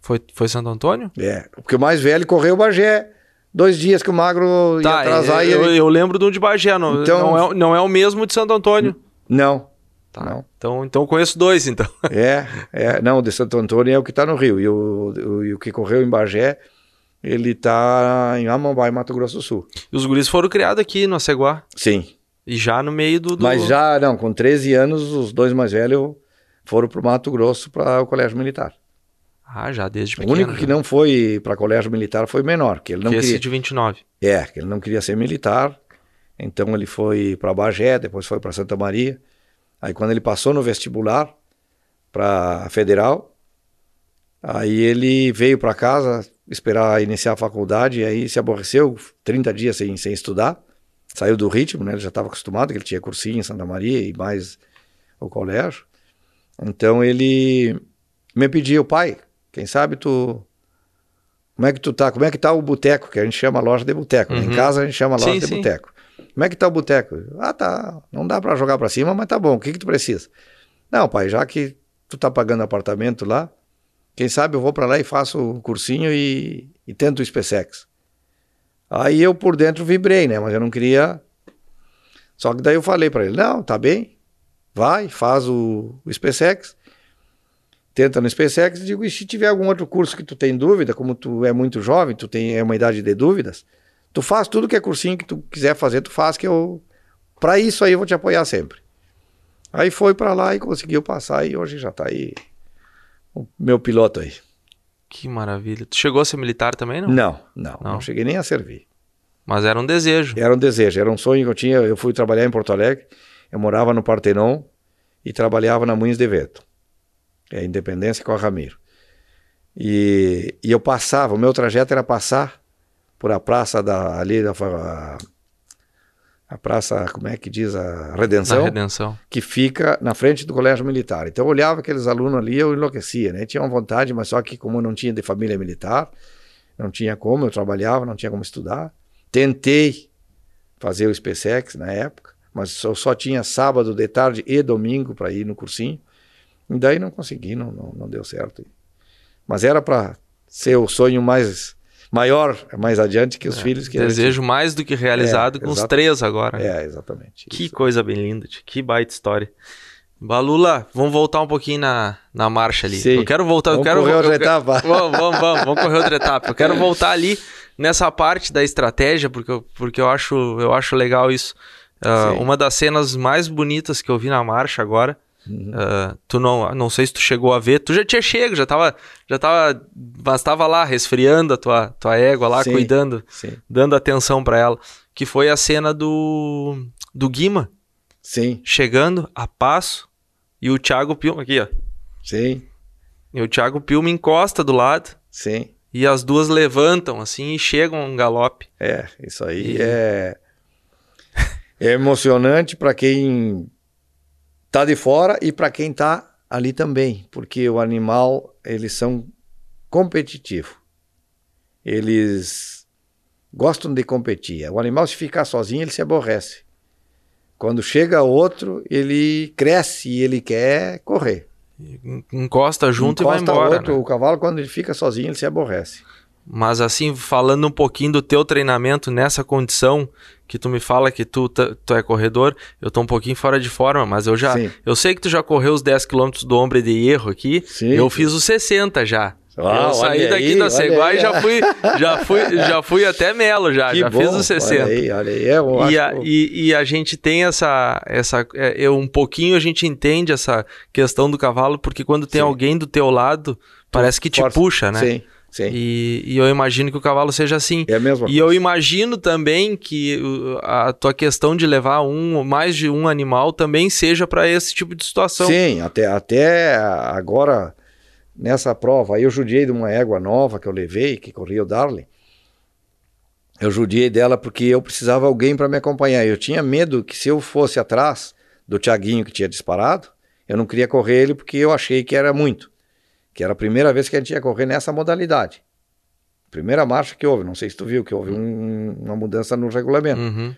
Foi, foi Santo Antônio? É, porque o mais velho correu o Bagé. Dois dias que o magro ia Tá, atrasar e eu, ele... eu lembro do de Bagé. Não, Então- não, é, não é o mesmo de Santo Antônio. Não, Tá. não. Então, então eu conheço dois, então. É, é, não, o de Santo Antônio é o que está no Rio. E o, o, e o que correu em Bagé, ele está em Amambai, Mato Grosso do Sul. E os guris foram criados aqui no Aceguá. Sim. E já no meio do. do- Mas já, não, com 13 anos, os dois mais velhos foram para o Mato Grosso para o Colégio Militar. Ah, já desde O pequeno. único que não foi para Colégio Militar foi o menor, que ele não Que esse queria. de 29. É, que ele não queria ser militar. Então ele foi para Bagé, depois foi para Santa Maria. Aí quando ele passou no vestibular para Federal, aí ele veio para casa esperar iniciar a faculdade e aí se aborreceu 30 dias sem, sem estudar. Saiu do ritmo, né? Ele já estava acostumado, que ele tinha cursinho em Santa Maria e mais o colégio. Então ele me pediu, pai, quem sabe tu como é que tu tá? Como é que tá o boteco? Que a gente chama a loja de boteco. né? Em Uhum. casa a gente chama a loja Sim, de boteco. Como é que tá o boteco? Ah, tá. Não dá para jogar para cima, mas tá bom. O que que tu precisa? Não, pai, já que tu tá pagando apartamento lá, quem sabe eu vou para lá e faço o cursinho e, e tento o SpaceX. Aí eu por dentro vibrei, né? Mas eu não queria. Só que daí eu falei para ele: não, tá bem, vai, faz o, o SpaceX tenta no SpaceX e digo, e se tiver algum outro curso que tu tem dúvida, como tu é muito jovem, tu tem é uma idade de dúvidas, tu faz tudo que é cursinho que tu quiser fazer, tu faz que eu para isso aí eu vou te apoiar sempre. Aí foi para lá e conseguiu passar e hoje já tá aí o meu piloto aí. Que maravilha. Tu chegou a ser militar também, não? Não, não, não, Não. cheguei nem a servir. Mas era um desejo. Era um desejo, era um sonho que eu tinha. Eu fui trabalhar em Porto Alegre, eu morava no Partenon e trabalhava na Moinhos de Vento, é Independência com a Ramiro. E, e eu passava, o meu trajeto era passar por a praça da ali da a, praça, como é que diz, a Redenção, redenção. que fica na frente do colégio militar. Então eu olhava aqueles alunos ali, eu enlouquecia, né? Tinha uma vontade, mas só que como eu não tinha de família militar, não tinha como, eu trabalhava, não tinha como estudar. Tentei fazer o SpaceX na época, mas eu só tinha sábado de tarde e domingo para ir no cursinho. E daí não consegui, não, não, não deu certo. Mas era para ser o sonho mais maior, mais adiante que os filhos que Desejo mais do que realizado É, com os três agora. É, exatamente. Que Isso. coisa bem linda, que baita história. Balula, vamos voltar um pouquinho na, na marcha ali. Sim. Eu quero voltar. Vamos eu quero, correr outra etapa. Vamos, vamos, vamos, vamos correr outra etapa. Eu quero voltar ali nessa parte da estratégia, porque, eu- porque eu, acho, eu acho legal isso. Sim. uma das cenas mais bonitas que eu vi na marcha agora. Uhum. ah, tu não, não sei se tu chegou a ver, tu já tinha chego, já tava, já tava, mas tava lá resfriando a tua, tua égua lá, Sim. cuidando, Sim, dando atenção pra ela, que foi a cena do do Guima sim, chegando a passo e o Thiago Pilma aqui, ó. sim, E o Thiago Pilma encosta do lado sim. e as duas levantam assim e chegam um galope. É, isso aí E- é, é emocionante para quem tá de fora e para quem tá ali também, porque o animal, eles são competitivos. Eles gostam de competir. O animal, se ficar sozinho, ele se aborrece. Quando chega outro, ele cresce e ele quer correr. En- Encosta junto e vai Encosta embora. outro, né? O cavalo, quando ele fica sozinho, ele se aborrece. Mas assim, falando um pouquinho do teu treinamento nessa condição que tu me fala que tu, tá- tu é corredor, eu tô um pouquinho fora de forma, mas eu já, Sim. eu sei que tu já correu os 10 km do ombro de erro aqui. Sim. Eu fiz os 60 já. Ah, eu saí daqui aí, da aí. e já fui, já fui, já fui até Melo já, já fiz os 60. Olha aí, olha aí. É, eu E acho a, que- e, e a gente tem essa, essa é, eu, um pouquinho a gente entende essa questão do cavalo, porque quando tem Sim. alguém do teu lado, parece que te força. puxa, né? Sim, sim. E, e eu imagino que o cavalo seja assim. É a mesma E eu imagino também que a tua questão de levar um, mais de um animal também seja para esse tipo de situação. Sim, até, até agora, nessa prova, eu judiei de uma égua nova que eu levei, que corria o Darling. Eu judiei dela porque eu precisava de alguém para me acompanhar. Eu tinha medo que se eu fosse atrás do Tiaguinho que tinha disparado, eu não queria correr ele porque eu achei que era muito. Que era a primeira vez que a gente ia correr nessa modalidade. Primeira marcha que houve, não sei se tu viu, que houve um- uma mudança no regulamento. Uhum,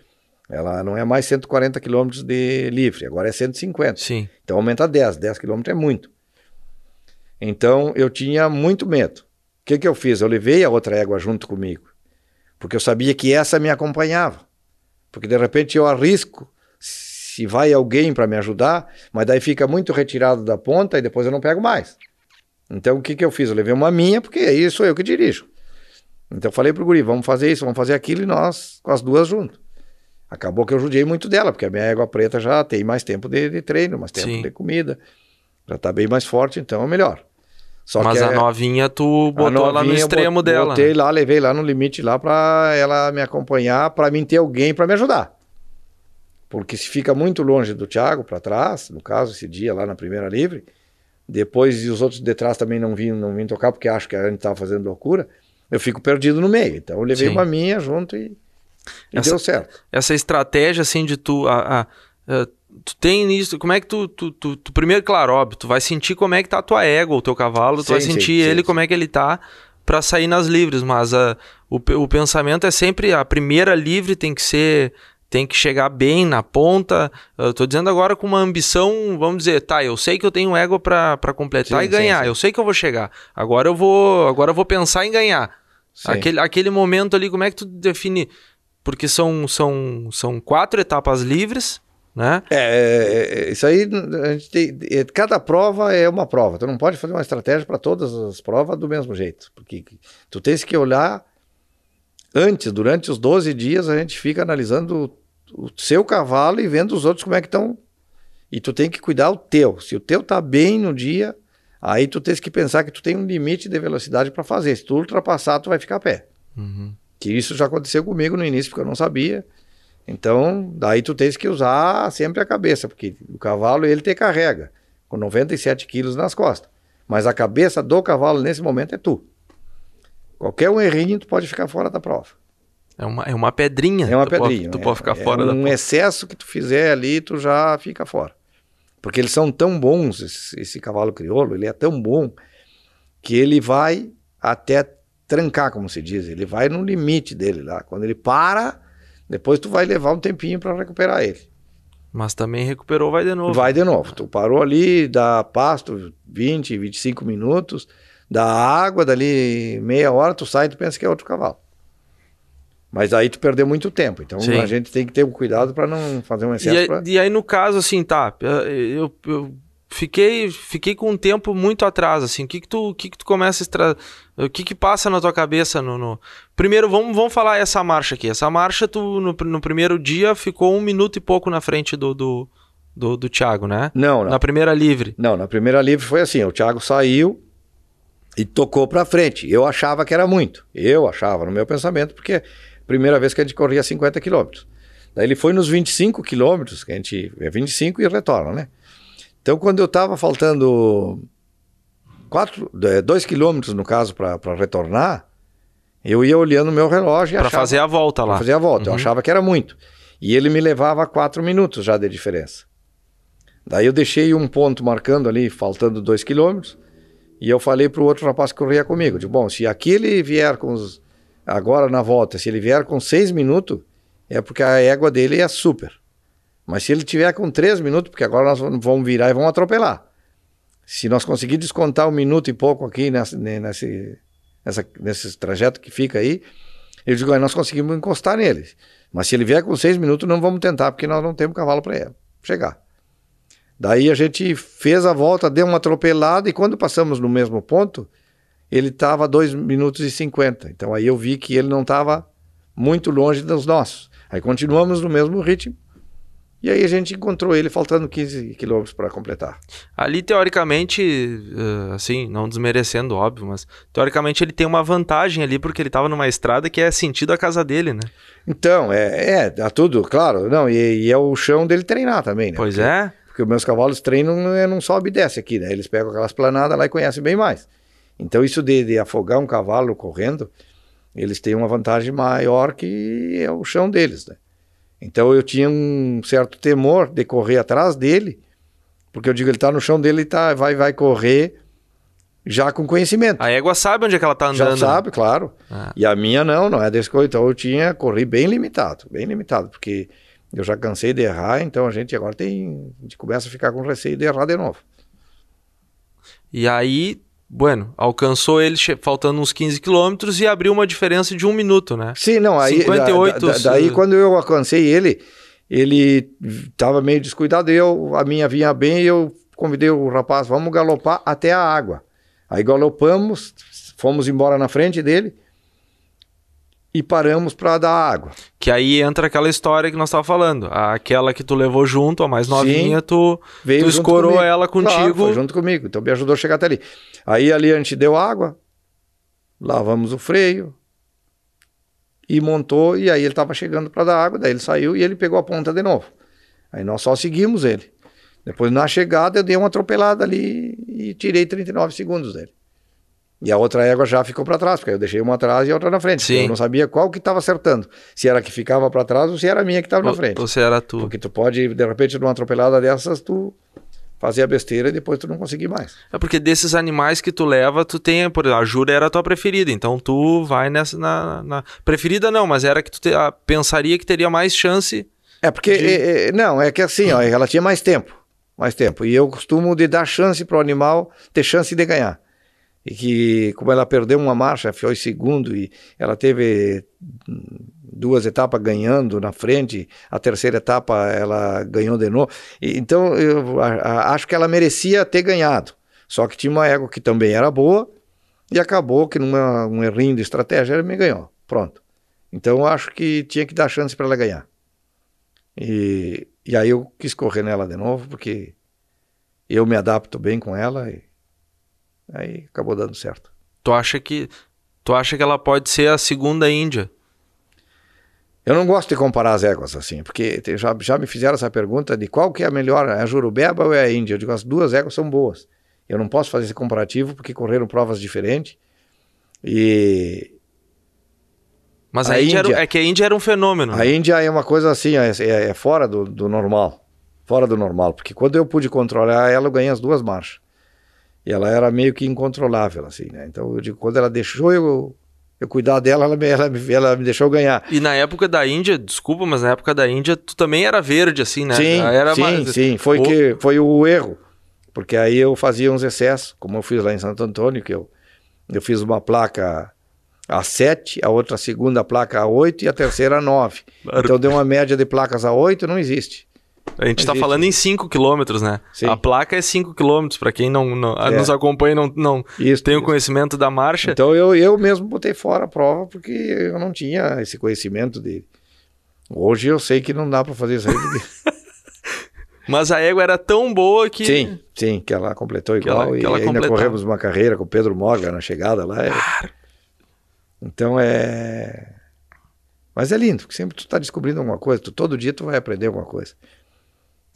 Ela não é mais 140 km de livre, agora é 150. sim. Então aumenta 10, 10 km é muito. Então eu tinha muito medo. O que, que eu fiz? Eu levei a outra égua junto comigo, porque eu sabia que essa me acompanhava. Porque de repente eu arrisco se vai alguém para me ajudar, mas daí fica muito retirado da ponta e depois eu não pego mais. Então o que, que eu fiz? Eu levei uma minha, porque aí sou eu que dirijo. Então eu falei pro guri, vamos fazer isso, vamos fazer aquilo e nós com as duas juntas. Acabou que eu judiei muito dela, porque a minha égua preta já tem mais tempo de, de treino, mais tempo Sim. de comida. Já tá bem mais forte, então é melhor. Só Mas a é- novinha tu botou lá no novinha eu extremo bot- dela. Botei né? lá, levei lá no limite lá para ela me acompanhar, para mim ter alguém para me ajudar. Porque se fica muito longe do Thiago, para trás, no caso, esse dia lá na primeira livre, depois e os outros de trás também não vinham, não vinham tocar, porque acham que a gente estava fazendo loucura, eu fico perdido no meio. Então eu levei Sim. uma minha junto e, e Essa- deu certo. essa estratégia assim de tu a, a- a- tu tem isso como é que tu, tu, tu, tu- primeiro claro óbvio tu vai sentir como é que tá a tua égua o teu cavalo tu Sim, vai sentir sim, ele sim. como é que ele tá pra sair nas livres mas a, o, pe- o pensamento é sempre a primeira livre tem que ser tem que chegar bem na ponta eu tô dizendo agora com uma ambição vamos dizer tá eu sei que eu tenho égua pra completar Sim, e ganhar sim, sim. eu sei que eu vou chegar agora eu vou agora eu vou pensar em ganhar. Aquele, aquele momento ali, como é que tu define? Porque são, são, são quatro etapas livres, né? É, é, é, isso aí, a gente tem, é, cada prova é uma prova. Tu não pode fazer uma estratégia para todas as provas do mesmo jeito. Porque tu tens que olhar antes, durante os 12 dias, a gente fica analisando o, seu cavalo e vendo os outros como é que estão. E tu tem que cuidar o teu. Se o teu tá bem no dia, Aí tu tens que pensar que tu tem um limite de velocidade para fazer. Se tu ultrapassar, tu vai ficar a pé. Uhum. Que isso já aconteceu comigo no início, porque eu não sabia. Então, daí tu tens que usar sempre a cabeça, porque o cavalo ele te carrega com 97 quilos nas costas. Mas a cabeça do cavalo nesse momento é tu. Qualquer um errinho, tu pode ficar fora da prova. É uma, é uma pedrinha. É uma tu pedrinha. Pode, tu é, pode ficar é fora um da prova. excesso que tu fizer ali, tu já fica fora. Porque eles são tão bons, esse, esse cavalo crioulo, ele é tão bom que ele vai até trancar, como se diz. Ele vai no limite dele lá. Quando ele para, depois tu vai levar um tempinho para recuperar ele. Mas também recuperou, vai de novo. Vai de novo. Tu parou ali, dá pasto 20, 25 minutos, dá água, dali meia hora tu sai e tu pensa que é outro cavalo. Mas aí tu perdeu muito tempo. Então Sim. a gente tem que ter um cuidado para não fazer um E excesso. aí, pra- e aí, no caso, assim, tá, eu, eu fiquei, fiquei com um tempo muito atrás, assim, o que que tu, que que tu começa a extra... o que que passa na tua cabeça no... no- Primeiro, vamos, vamos falar essa marcha aqui, essa marcha tu, no, no primeiro dia, ficou um minuto e pouco na frente do, do, do, do Thiago, né? Não, não. Na primeira livre. Não, na primeira livre foi assim, o Thiago saiu e tocou para frente. Eu achava que era muito. Eu achava, no meu pensamento, porque primeira vez que a gente corria 50 quilômetros. Daí ele foi nos 25 quilômetros, que a gente é 25 e retorna, né? Então, quando eu estava faltando 2 quilômetros, no caso, para retornar, eu ia olhando o meu relógio e Pra achava... fazer a volta lá. Fazer a volta. Eu Uhum. achava que era muito. E ele me levava quatro minutos já de diferença. Daí eu deixei um ponto marcando ali, faltando dois quilômetros, e eu falei para o outro rapaz que corria comigo, de bom, se aqui ele vier com os, agora na volta, se ele vier com seis minutos, é porque a égua dele é super. Mas se ele tiver com três minutos, porque agora nós vamos virar e vamos atropelar. Se nós conseguir descontar um minuto e pouco aqui nessa, nesse, nessa, nesse trajeto que fica aí, eu digo, nós conseguimos encostar neles. Mas se ele vier com seis minutos, não vamos tentar, porque nós não temos cavalo para chegar. Daí a gente fez a volta, deu uma atropelada, e quando passamos no mesmo ponto, ele estava 2 minutos e 50. Então aí eu vi que ele não estava muito longe dos nossos. Aí continuamos no mesmo ritmo, e aí a gente encontrou ele faltando 15 quilômetros para completar. Ali, teoricamente, eh, assim, não desmerecendo, óbvio, mas teoricamente ele tem uma vantagem ali, porque ele tava numa estrada que é sentido a casa dele, né? Então, é, é dá tudo, claro. Não, e, e é o chão dele treinar também, né? Pois Porque- é. Porque os meus cavalos treinam, é, não sobe e desce aqui, né? Eles pegam aquelas planadas lá e conhecem bem mais. Então, isso de, de afogar um cavalo correndo, eles têm uma vantagem maior que é o chão deles, né? Então, eu tinha um certo temor de correr atrás dele, porque eu digo, ele tá no chão dele e tá, vai, vai correr já com conhecimento. A égua sabe onde é que ela tá Já andando. sabe, claro. Ah. E a minha não, não é desse coisa. Então eu tinha, corri bem limitado, bem limitado, porque eu já cansei de errar, então a gente agora tem, a gente começa a ficar com receio de errar de novo. E aí, bueno, alcançou ele faltando uns 15 quilômetros e abriu uma diferença de um minuto, né? Sim, não, aí 58, da- da- daí quando eu alcancei ele, ele estava meio descuidado, eu a minha vinha bem, e eu convidei o rapaz, vamos galopar até a água. Aí galopamos, fomos embora na frente dele e paramos para dar água. Que aí entra aquela história que nós tava falando. Aquela que tu levou junto, a mais novinha, tu, Veio tu escorou comigo. ela Claro, contigo. foi junto comigo, então me ajudou a chegar até ali. Aí ali a gente deu água, lavamos o freio e montou, e aí ele estava chegando para dar água, daí ele saiu e ele pegou a ponta de novo. Aí nós só seguimos ele. Depois na chegada eu dei uma atropelada ali e tirei 39 segundos dele. E a outra égua já ficou para trás, porque eu deixei uma atrás e a outra na frente. Sim. Eu não sabia qual que estava acertando. Se era a que ficava para trás ou se era a minha que estava na frente. Ou se era tu. Porque tu pode, de repente, numa atropelada dessas, tu fazer a besteira e depois tu não conseguir mais. É porque desses animais que tu leva, tu tem, por exemplo, a Jura era a tua preferida, então tu vai nessa na, na- preferida não, mas era que tu te- ah, pensaria que teria mais chance. É porque, De- é, é, não, é que assim, ó, ela tinha mais tempo, mais tempo. E eu costumo de dar chance para o animal ter chance de ganhar. E que, como ela perdeu uma marcha, foi segundo, e ela teve hum, duas etapas ganhando na frente, a terceira etapa ela ganhou de novo. E, então, eu a- a- acho que ela merecia ter ganhado. Só que tinha uma égua que também era boa, e acabou que num um errinho de estratégia ela me ganhou. Pronto. Então, eu acho que tinha que dar chance para ela ganhar. E, e aí eu quis correr nela de novo, porque eu me adapto bem com ela. E, Aí acabou dando certo. Tu acha que tu acha que ela pode ser a segunda Índia? Eu não gosto de comparar as éguas assim, porque já, já me fizeram essa pergunta de qual que é a melhor, é a Jurubeba ou é a Índia? Eu digo, as duas éguas são boas. Eu não posso fazer esse comparativo porque correram provas diferentes. E. Mas a, a Índia, Índia era, é que a Índia era um fenômeno. A né? Índia é uma coisa assim, é, é, é fora do, do normal. Fora do normal. Porque quando eu pude controlar ela, eu ganhei as duas marchas. E ela era meio que incontrolável, assim, né? Então eu digo, quando ela deixou eu eu cuidar dela, ela me, ela, ela me deixou ganhar. E na época da Índia, desculpa, mas na época da Índia, tu também era verde, assim, né? Sim, era sim, mais... sim. Foi, o... que, foi o erro. Porque aí eu fazia uns excessos, como eu fiz lá em Santo Antônio, que eu, eu fiz uma placa a 7, a outra a segunda placa a 8 e a terceira a 9. Então deu uma média de placas a 8, não existe. A gente está falando em 5 km, né? Sim. A placa é 5 km, para quem não, não é. nos acompanha não, não isso, tem o conhecimento da marcha. Então eu, eu mesmo botei fora a prova porque eu não tinha esse conhecimento dele. Hoje eu sei que não dá para fazer isso aí. Mas a égua era tão boa que. Sim, sim, que ela completou igual. Ela, e ela ainda completava. corremos uma carreira com o Pedro Moga na chegada lá. É... Então é. Mas é lindo, porque sempre tu está descobrindo alguma coisa, tu, todo dia tu vai aprender alguma coisa.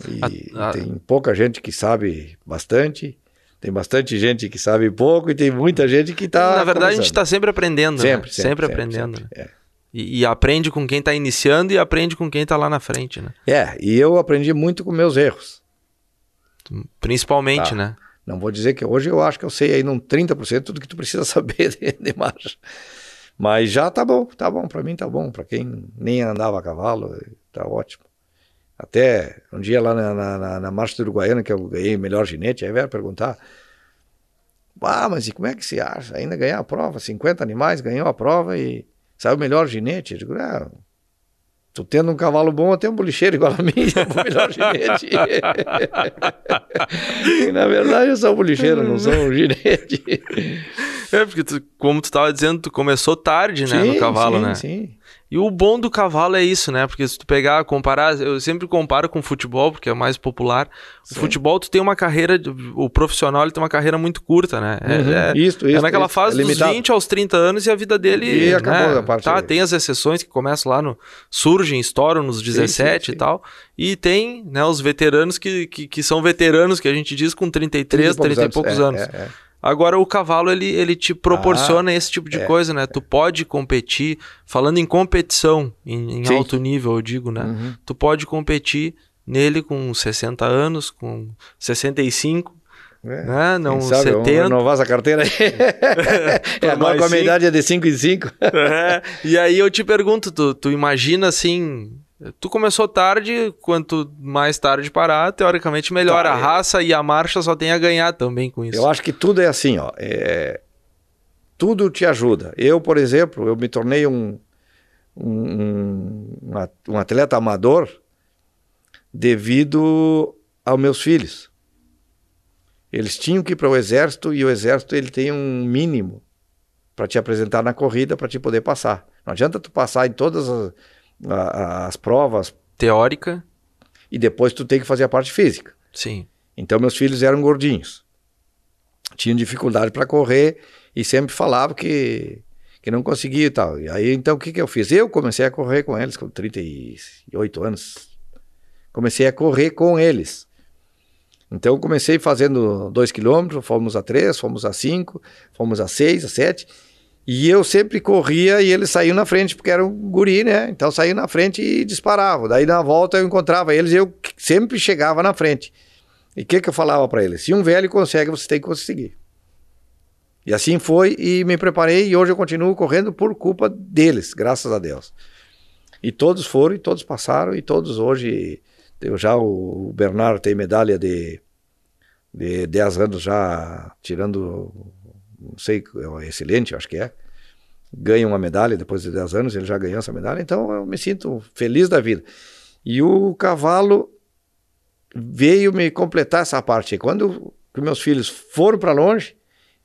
E a, a... tem pouca gente que sabe bastante, tem bastante gente que sabe pouco e tem muita gente que está. Na verdade, começando. a gente está sempre aprendendo. Sempre, né? sempre, sempre, sempre, aprendendo. Sempre, é. e, e, aprende com quem está iniciando e aprende com quem está lá na frente, né? É, e eu aprendi muito com meus erros. Principalmente, tá. né? Não vou dizer que hoje eu acho que eu sei aí num 30% tudo que tu precisa saber de, de marcha. Mas já tá bom, tá bom, para mim tá bom. Para quem nem andava a cavalo, tá ótimo. Até um dia lá na, na, na Marcha do Uruguaiana, que eu ganhei melhor ginete, aí veio perguntar: Ah, mas e como é que se acha? Ainda ganhar a prova? 50 animais, ganhou a prova e saiu melhor ginete. Eu digo: Ah, tu tendo um cavalo bom, eu tenho um bolicheiro igual a mim, o melhor ginete. e, na verdade, eu sou um bolicheiro, não sou um ginete. É, porque tu, como tu estava dizendo, tu começou tarde, né, sim, no cavalo, sim, né? Sim, e o bom do cavalo é isso, né? Porque se tu pegar, comparar, eu sempre comparo com o futebol, porque é mais popular. O Sim. futebol, tu tem uma carreira, o profissional ele tem uma carreira muito curta, né? É, uhum. é, isso, isso. É naquela isso. fase é dos 20 aos 30 anos e a vida dele. E acabou né? a parte. Tá, tem as exceções que começam lá no. surgem, estouram nos 17 sim, sim, e tal. E tem, né, os veteranos que, que, que, são veteranos, que a gente diz com 33, 30 e 30 e poucos anos. Agora o cavalo ele, ele te proporciona ah, esse tipo de é, coisa, né? É. Tu pode competir, falando em competição, em, em alto nível, eu digo, né? Uhum. Tu pode competir nele com 60 anos, com 65, é, né? Não sabe, 70. Vamos renovar essa carteira aí. é, agora com a minha idade é de 5 em 5. é, e aí eu te pergunto, tu, tu imagina assim, Tu começou tarde, quanto mais tarde parar, teoricamente melhor. Tá, a é. raça e a marcha só tem a ganhar também com isso. Eu acho que tudo é assim, ó. É... Tudo te ajuda. Eu, por exemplo, eu me tornei um, um, um atleta amador devido aos meus filhos. Eles tinham que ir para o exército e o exército ele tem um mínimo para te apresentar na corrida para te poder passar. Não adianta tu passar em todas as a, as provas. Teórica. E depois tu tem que fazer a parte física. Sim. Então meus filhos eram gordinhos. Tinham dificuldade para correr e sempre falavam que, que não conseguia e tal. E aí então o que, que eu fiz? Eu comecei a correr com eles com 38 anos. Comecei a correr com eles. Então comecei fazendo 2 quilômetros, fomos a 3, fomos a 5, fomos a 6, a 7 e eu sempre corria e eles saíam na frente, porque era um guri, né? Então saíam na frente e disparavam. Daí na volta eu encontrava eles e eu sempre chegava na frente. E o que, que eu falava para eles? Se um velho consegue, você tem que conseguir. E assim foi e me preparei e hoje eu continuo correndo por culpa deles, graças a Deus. E todos foram e todos passaram e todos hoje. Eu já o Bernardo tem medalha de, de 10 anos já tirando não sei, é excelente, acho que é. Ganha uma medalha depois de 10 anos, ele já ganhou essa medalha, então eu me sinto feliz da vida. E o cavalo veio me completar essa parte. Quando meus filhos foram para longe,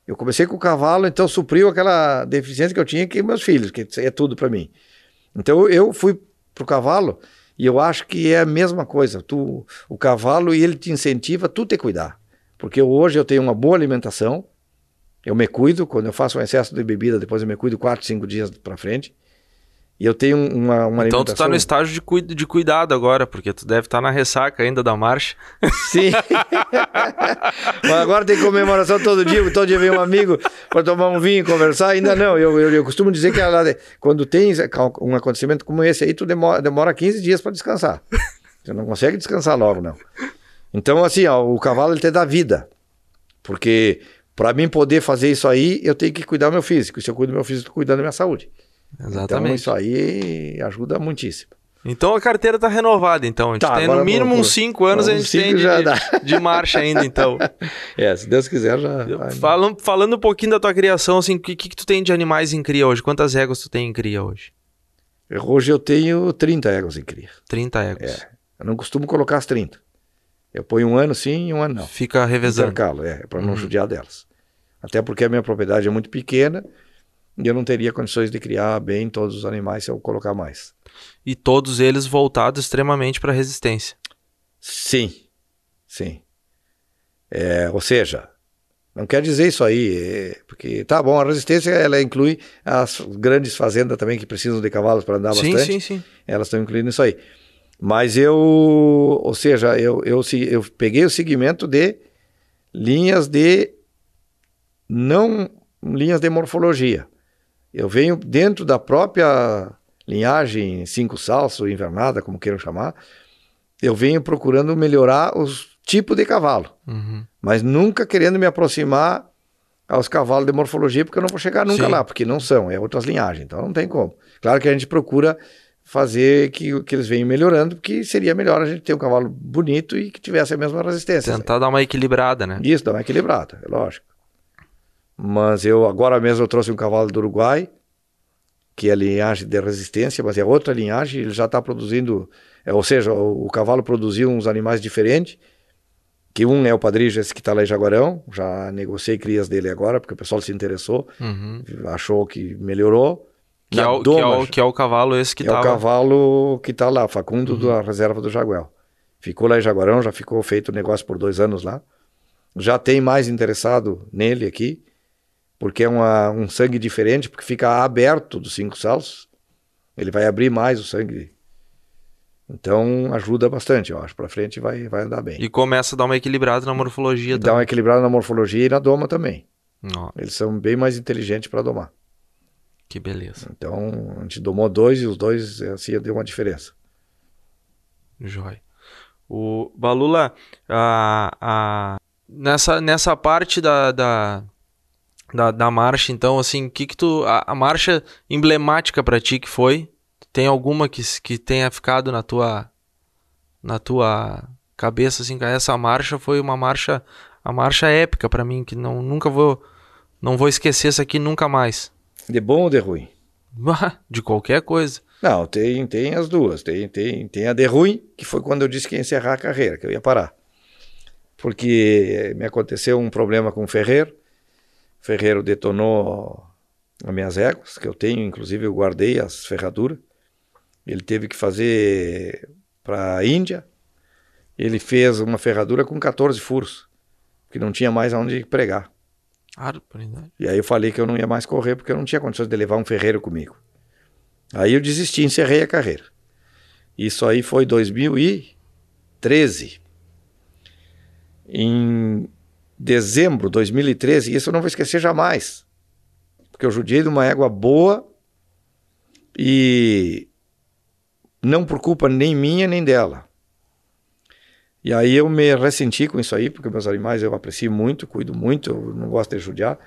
eu comecei com o cavalo, então supriu aquela deficiência que eu tinha que meus filhos, que é tudo para mim. Então eu fui pro cavalo e eu acho que é a mesma coisa. Tu, o cavalo ele te incentiva tu te cuidar, porque hoje eu tenho uma boa alimentação, Eu me cuido, quando eu faço um excesso de bebida, depois eu me cuido 4, 5 dias para frente. E eu tenho uma, uma Então tu tá no estágio de, de cuidado agora, porque tu deve estar tá na ressaca ainda da marcha. Sim. Mas agora tem comemoração todo dia, todo dia vem um amigo para tomar um vinho e conversar. Ainda não, eu, eu, eu costumo dizer que quando tem um acontecimento como esse aí, tu demora, demora 15 dias para descansar. Você não consegue descansar logo, não. Então, assim, ó, o cavalo ele te dá vida. Porque para mim poder fazer isso aí, eu tenho que cuidar do meu físico. Se eu cuido do meu físico, eu cuidando da minha saúde. Exatamente. Então isso aí ajuda muitíssimo. Então a carteira está renovada, então. A gente tá, tem no mínimo uns 5 anos a gente tem de, de, marcha ainda, então. é, se Deus quiser já. Falando, falando um pouquinho da tua criação, assim, o que, que, que tu tem de animais em cria hoje? Quantas éguas tu tem em cria hoje? Hoje eu tenho 30 éguas em cria. 30 éguas. É. Eu não costumo colocar as 30. Eu ponho um ano sim e um ano não. Fica revezando. Intercalo, é, para não uhum. judiar delas. Até porque a minha propriedade é muito pequena e eu não teria condições de criar bem todos os animais se eu colocar mais. E todos eles voltados extremamente para resistência. Sim, sim. É, ou seja, não quer dizer isso aí, é, porque tá bom, a resistência ela inclui as grandes fazendas também que precisam de cavalos para andar sim, bastante. Sim, sim, sim. Elas estão incluindo isso aí. Mas eu, ou seja, eu, eu, eu peguei o segmento de linhas de não linhas de morfologia. Eu venho dentro da própria linhagem cinco salso, invernada, como queiram chamar, eu venho procurando melhorar os tipos de cavalo, uhum. mas nunca querendo me aproximar aos cavalos de morfologia, porque eu não vou chegar nunca Sim. lá, porque não são, é outras linhagens, então não tem como. Claro que a gente procura fazer que, que eles venham melhorando, porque seria melhor a gente ter um cavalo bonito e que tivesse a mesma resistência. Tentar dar uma equilibrada, né? Isso, dar uma equilibrada, é lógico. Mas eu agora mesmo eu trouxe um cavalo do Uruguai, que é a linhagem de resistência, mas é outra linhagem, ele já está produzindo, é, ou seja, o, o, cavalo produziu uns animais diferentes, que um é o Padrijo, esse que está lá em Jaguarão, já negociei crias dele agora, porque o pessoal se interessou, uhum. achou que melhorou. Que é, o, que, é o, que é o cavalo esse que está É o cavalo que está lá, Facundo uhum. da reserva do Jaguel. Ficou lá em Jaguarão, já ficou feito o negócio por dois anos lá. Já tem mais interessado nele aqui porque é uma, um sangue diferente, porque fica aberto dos cinco salsos. Ele vai abrir mais o sangue. Então ajuda bastante, eu acho. Para frente vai, vai andar bem. E começa a dar uma equilibrada na morfologia e também. Dá uma equilibrada na morfologia e na doma também. Oh. Eles são bem mais inteligentes para domar. Que beleza. Então a gente domou dois e os dois assim deu uma diferença. Joia. O Balula, a, a, nessa, nessa parte da, da, da, da marcha, então, assim, que que tu. A, a marcha emblemática para ti que foi? Tem alguma que, que tenha ficado na tua. Na tua cabeça, assim, que essa marcha foi uma marcha. A marcha épica para mim, que não, nunca vou. Não vou esquecer essa aqui nunca mais. De bom ou de ruim? De qualquer coisa. Não, tem, tem as duas. Tem, tem, tem a de ruim, que foi quando eu disse que ia encerrar a carreira, que eu ia parar. Porque me aconteceu um problema com o Ferreiro ferreiro detonou as minhas éguas, que eu tenho, inclusive eu guardei as ferraduras. Ele teve que fazer para a Índia. Ele fez uma ferradura com 14 furos, que não tinha mais aonde pregar. E aí eu falei que eu não ia mais correr porque eu não tinha condições de levar um ferreiro comigo. Aí eu desisti, encerrei a carreira. Isso aí foi 2013. Em dezembro de 2013, e isso eu não vou esquecer jamais. Porque eu judiei de uma égua boa e não por culpa nem minha nem dela. E aí eu me ressenti com isso aí, porque meus animais eu aprecio muito, cuido muito, não gosto de judiar.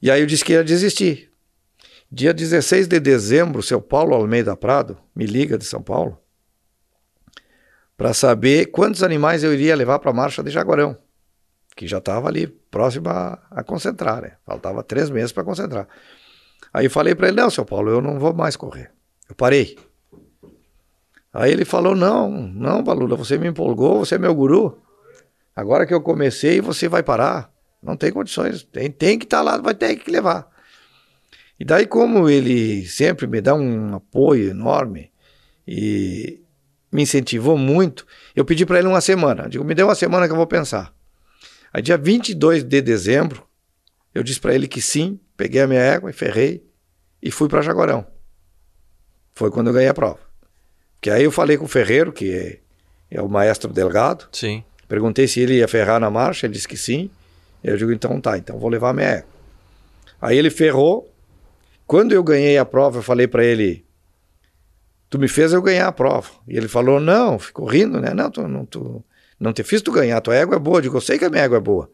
E aí eu disse que ia desistir. Dia 16 de dezembro, seu Paulo Almeida Prado me liga de São Paulo para saber quantos animais eu iria levar para a marcha de Jaguarão que já estava ali próximo a, a, concentrar, né? Faltava três meses para concentrar. Aí eu falei para ele, não, seu Paulo, eu não vou mais correr. Eu parei. Aí ele falou, não, não, Balula, você me empolgou, você é meu guru. Agora que eu comecei, você vai parar. Não tem condições, tem, tem que estar tá lá, vai ter que levar. E daí, como ele sempre me dá um apoio enorme e me incentivou muito, eu pedi para ele uma semana. Digo, me dê uma semana que eu vou pensar. Aí, dia 22 de dezembro, Eu disse para ele que sim, peguei a minha égua e ferrei e fui para Jaguarão. Foi quando eu ganhei a prova. Que aí eu falei com o Ferreiro, que é, é o maestro Delgado. Sim. Perguntei se ele ia ferrar na marcha, ele disse que sim. Eu digo, então tá, então vou levar a minha égua. Aí ele ferrou. Quando eu ganhei a prova, eu falei para ele: Tu me fez eu ganhar a prova. E ele falou: Não, ficou rindo, né? Não, tu, não, tu, não te fiz tu ganhar, tua égua é boa. Eu digo: Eu sei que a minha égua é boa.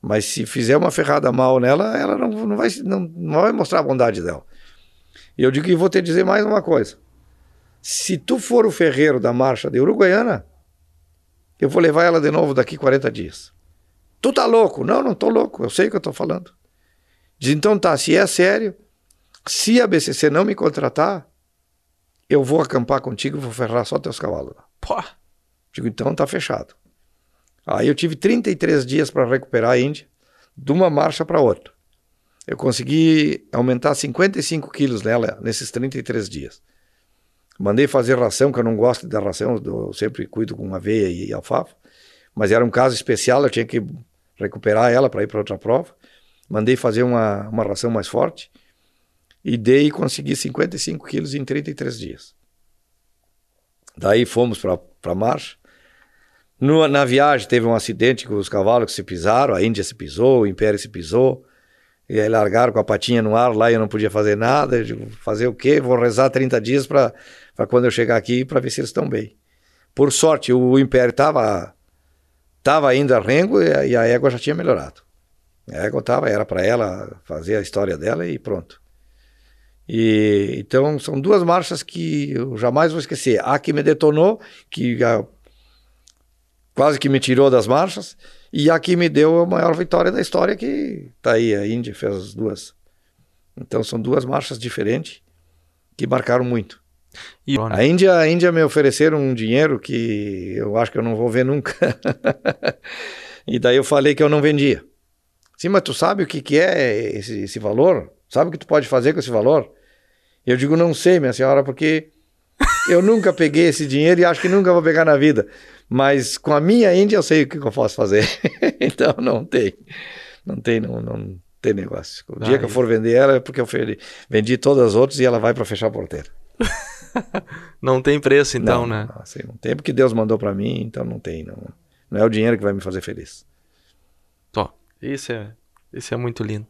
Mas se fizer uma ferrada mal nela, ela não, não, vai, não, não vai mostrar a bondade dela. E eu digo: E vou te dizer mais uma coisa. Se tu for o ferreiro da marcha de Uruguaiana, eu vou levar ela de novo daqui 40 dias. Tu tá louco? Não, não tô louco. Eu sei o que eu tô falando. Diz, então tá, se é sério, se a BCC não me contratar, eu vou acampar contigo e vou ferrar só teus cavalos. Pô. Digo, então tá fechado. Aí eu tive 33 dias para recuperar a Índia, de uma marcha para outra. Eu consegui aumentar 55 quilos nela nesses 33 dias. Mandei fazer ração, que eu não gosto da ração, eu sempre cuido com aveia e alfafa. Mas era um caso especial, eu tinha que recuperar ela para ir para outra prova. Mandei fazer uma, uma ração mais forte e dei e consegui 55 quilos em 33 dias. Daí fomos para a marcha. No, na viagem teve um acidente com os cavalos que se pisaram, a Índia se pisou, o Império se pisou. E aí largaram com a patinha no ar lá e eu não podia fazer nada. Eu digo, fazer o quê? Vou rezar 30 dias para quando eu chegar aqui para ver se eles estão bem. Por sorte, o Império estava tava ainda rengo e a, égua já tinha melhorado. A égua tava, era para ela fazer a história dela e pronto. E, então são duas marchas que eu jamais vou esquecer. A que me detonou, que a, quase que me tirou das marchas, e a que me deu a maior vitória da história, que tá aí, a Índia fez as duas. Então são duas marchas diferentes que marcaram muito. E... A Índia, a Índia me ofereceram um dinheiro que eu acho que eu não vou ver nunca. e daí eu falei que eu não vendia. Sim, mas tu sabe o que, que é esse, esse valor? Sabe o que tu pode fazer com esse valor? Eu digo, não sei, minha senhora, porque eu nunca peguei esse dinheiro e acho que nunca vou pegar na vida. Mas com a minha Índia eu sei o que eu posso fazer. então não tem. Não tem, não, não tem negócio. O dia que eu for vender ela é porque eu vendi todas as outras e ela vai para fechar a porteira. não tem preço então, não, né? Não, assim, não tem porque Deus mandou para mim, então não tem. Não, não é o dinheiro que vai me fazer feliz. Tó, isso é, isso é muito lindo.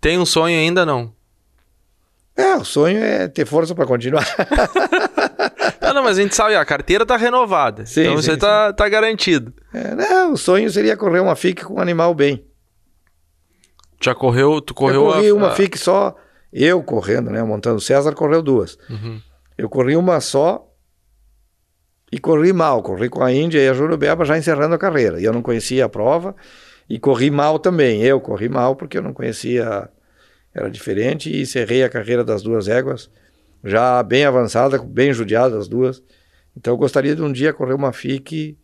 Tem um sonho ainda não? É, o sonho é ter força para continuar. não, não, mas a gente sabe, a carteira tá renovada. Sim, então sim, você tá, tá garantido. É, não, o sonho seria correr uma FIC com um animal bem. Já correu? Tu correu eu corri a... uma FIC só, eu correndo, né? Montando. O César correu duas. Uhum. Eu corri uma só e corri mal. Corri com a Índia e a Jurubeba já encerrando a carreira. E eu não conhecia a prova e corri mal também. Eu corri mal porque eu não conhecia, era diferente e encerrei a carreira das duas éguas, já bem avançada, bem judiada as duas. Então eu gostaria de um dia correr uma FIC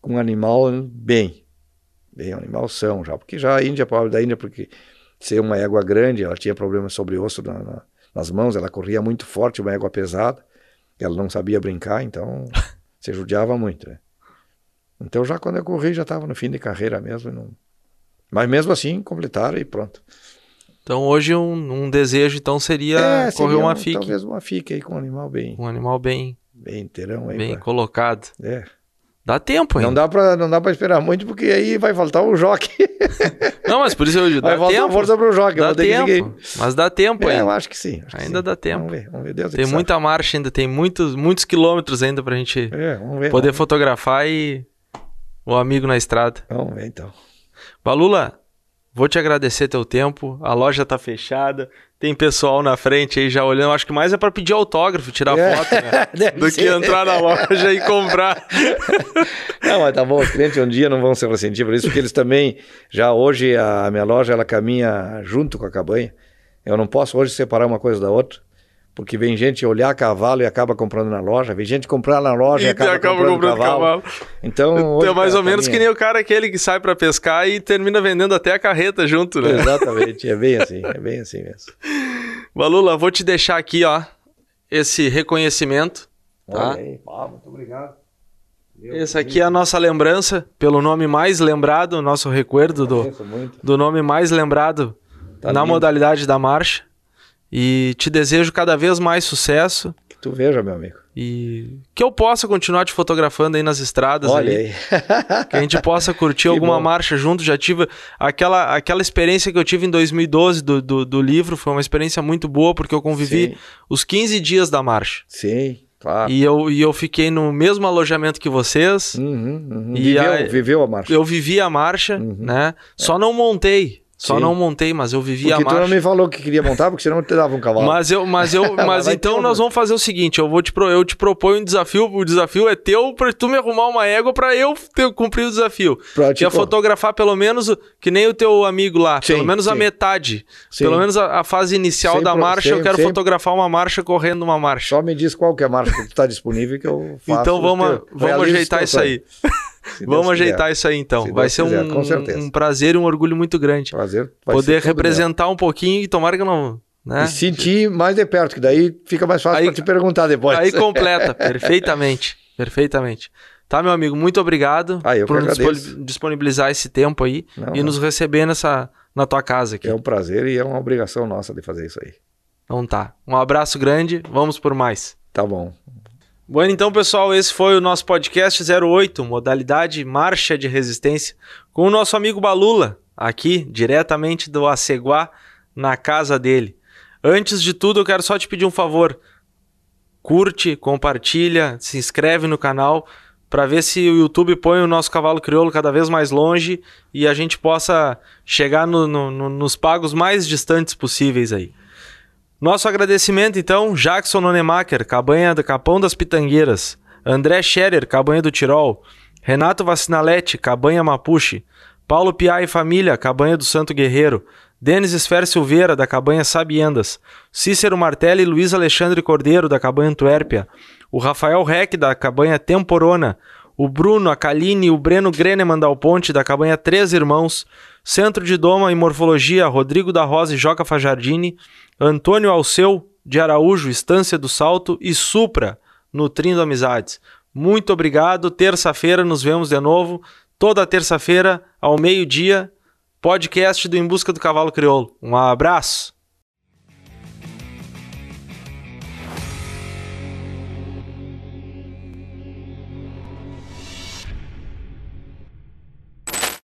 com um animal bem, bem um animal são já, porque já a Índia, pobre da Índia, porque ser uma égua grande, ela tinha problemas sobre osso na, na, nas mãos, ela corria muito forte, uma égua pesada, ela não sabia brincar, então se judiava muito, né? Então já quando eu corri já estava no fim de carreira mesmo. Não... Mas mesmo assim, completaram e pronto. Então hoje um, um desejo então seria é, correr uma FIC. Talvez uma FIC aí com um animal bem... Um animal bem... Bem inteirão aí. Bem pra... colocado. É. Dá tempo ainda. Não dá pra, não dá pra esperar muito, porque aí vai faltar o joque. não, mas por isso eu dá vai tempo. força pro joque. Dá tempo. Mas dá tempo é, ainda. eu acho que sim. Acho ainda que sim. dá tempo. Vamos ver, vamos ver. Deus tem muita sabe. marcha ainda, tem muitos, muitos quilômetros ainda pra gente é, ver, poder fotografar e o amigo na estrada. Vamos ver então. Balula, vou te agradecer teu tempo. A loja tá fechada. Tem pessoal na frente aí já olhando. Acho que mais é para pedir autógrafo, tirar é. foto, né? Do ser. que entrar na loja e comprar. Não, mas tá bom. Os clientes um dia não vão se ressentir por isso, porque eles também. Já hoje a minha loja ela caminha junto com a cabanha. Eu não posso hoje separar uma coisa da outra. Porque vem gente olhar cavalo e acaba comprando na loja, vem gente comprar na loja e, e acaba, acaba, comprando, comprando cavalo. cavalo. Então, é mais ou menos que nem o cara aquele que sai para pescar e termina vendendo até a carreta junto, né? Exatamente, é bem assim, é bem assim mesmo. Valula, vou te deixar aqui, ó, esse reconhecimento. Tá? Ah, muito obrigado. Esse aqui é a nossa lembrança, pelo nome mais lembrado, nosso recuerdo do, do nome mais lembrado Tá na lindo. modalidade da marcha. E te desejo cada vez mais sucesso Que tu veja, meu amigo. e que eu possa continuar te fotografando aí nas estradas Olha aí. aí. Que a gente possa curtir alguma bom. marcha junto. Já tive aquela, aquela experiência que eu tive em 2012 do, do, do livro. Foi uma experiência muito boa, porque eu convivi Sim, os 15 dias da marcha. sim claro. E, eu, e eu fiquei no mesmo alojamento que vocês. Uhum, uhum. E Viveu, a- viveu a marcha. Eu vivi a marcha, Uhum. né? Só não montei. Só Sim. não montei, mas eu vivi Porque a tu marcha. não me falou que queria montar, porque senão eu te dava um cavalo. Mas eu, mas eu, mas então nós vamos fazer o seguinte, eu vou te pro- eu te proponho um desafio, o desafio é teu pra tu me arrumar uma égua pra eu ter, cumprir o desafio. Pra tipo, fotografar pelo menos que nem o teu amigo lá, Sim, pelo menos a sim. metade, sim. pelo menos a, a fase inicial Sem da marcha, eu sem- quero sem- fotografar uma marcha correndo uma marcha. Só me diz qual que é a marcha que tu tá disponível que eu faço. Então vamos, vamos ajeitar isso aí. Se Vamos Deus ajeitar quiser. isso aí então. Se Vai Deus ser quiser, um, um prazer e um orgulho muito grande Prazer. vai poder meu. representar um pouquinho e tomara que eu não, né? E sentir mais de perto, que daí fica mais fácil pra te perguntar depois. Aí completa, perfeitamente, perfeitamente. Tá, meu amigo, muito obrigado Ah, por disponibilizar esse tempo aí Não, e não. nos receber nessa na tua casa aqui. É um prazer e é uma obrigação nossa de fazer isso aí. Então tá. Um abraço grande, vamos por mais. Tá bom. Bueno, então, pessoal, esse foi o nosso podcast 08, modalidade Marcha de Resistência, com o nosso amigo Balula, aqui, diretamente do Aceguá, na casa dele. Antes de tudo, eu quero só te pedir um favor. Curte, compartilha, se inscreve no canal para ver se o YouTube põe o nosso cavalo crioulo cada vez mais longe e a gente possa chegar no- no- no- nos pagos mais distantes possíveis aí. Nosso agradecimento, então, Jackson Nonemacher, Cabanha do Capão das Pitangueiras, André Scherer, Cabanha do Tirol, Renato Vacinalete, Cabanha Mapuche, Paulo Piá e Família, Cabanha do Santo Guerreiro, Denis Esfer Silveira, da Cabanha Sabiendas, Cícero Martelli e Luiz Alexandre Cordeiro, da Cabanha Antuérpia, o Rafael Reck, da Cabanha Temporona, o Bruno, a Kaline e o Breno Greneman Dal Ponte, da Cabanha Três Irmãos, Centro de Doma e Morfologia, Rodrigo da Rosa e Joca Fajardini, Antônio Alceu de Araújo, Estância do Salto e Supra, Nutrindo Amizades. Muito obrigado. Terça-feira nos vemos de novo. Toda terça-feira, ao meio-dia, podcast do Em Busca do Cavalo Crioulo. Um abraço.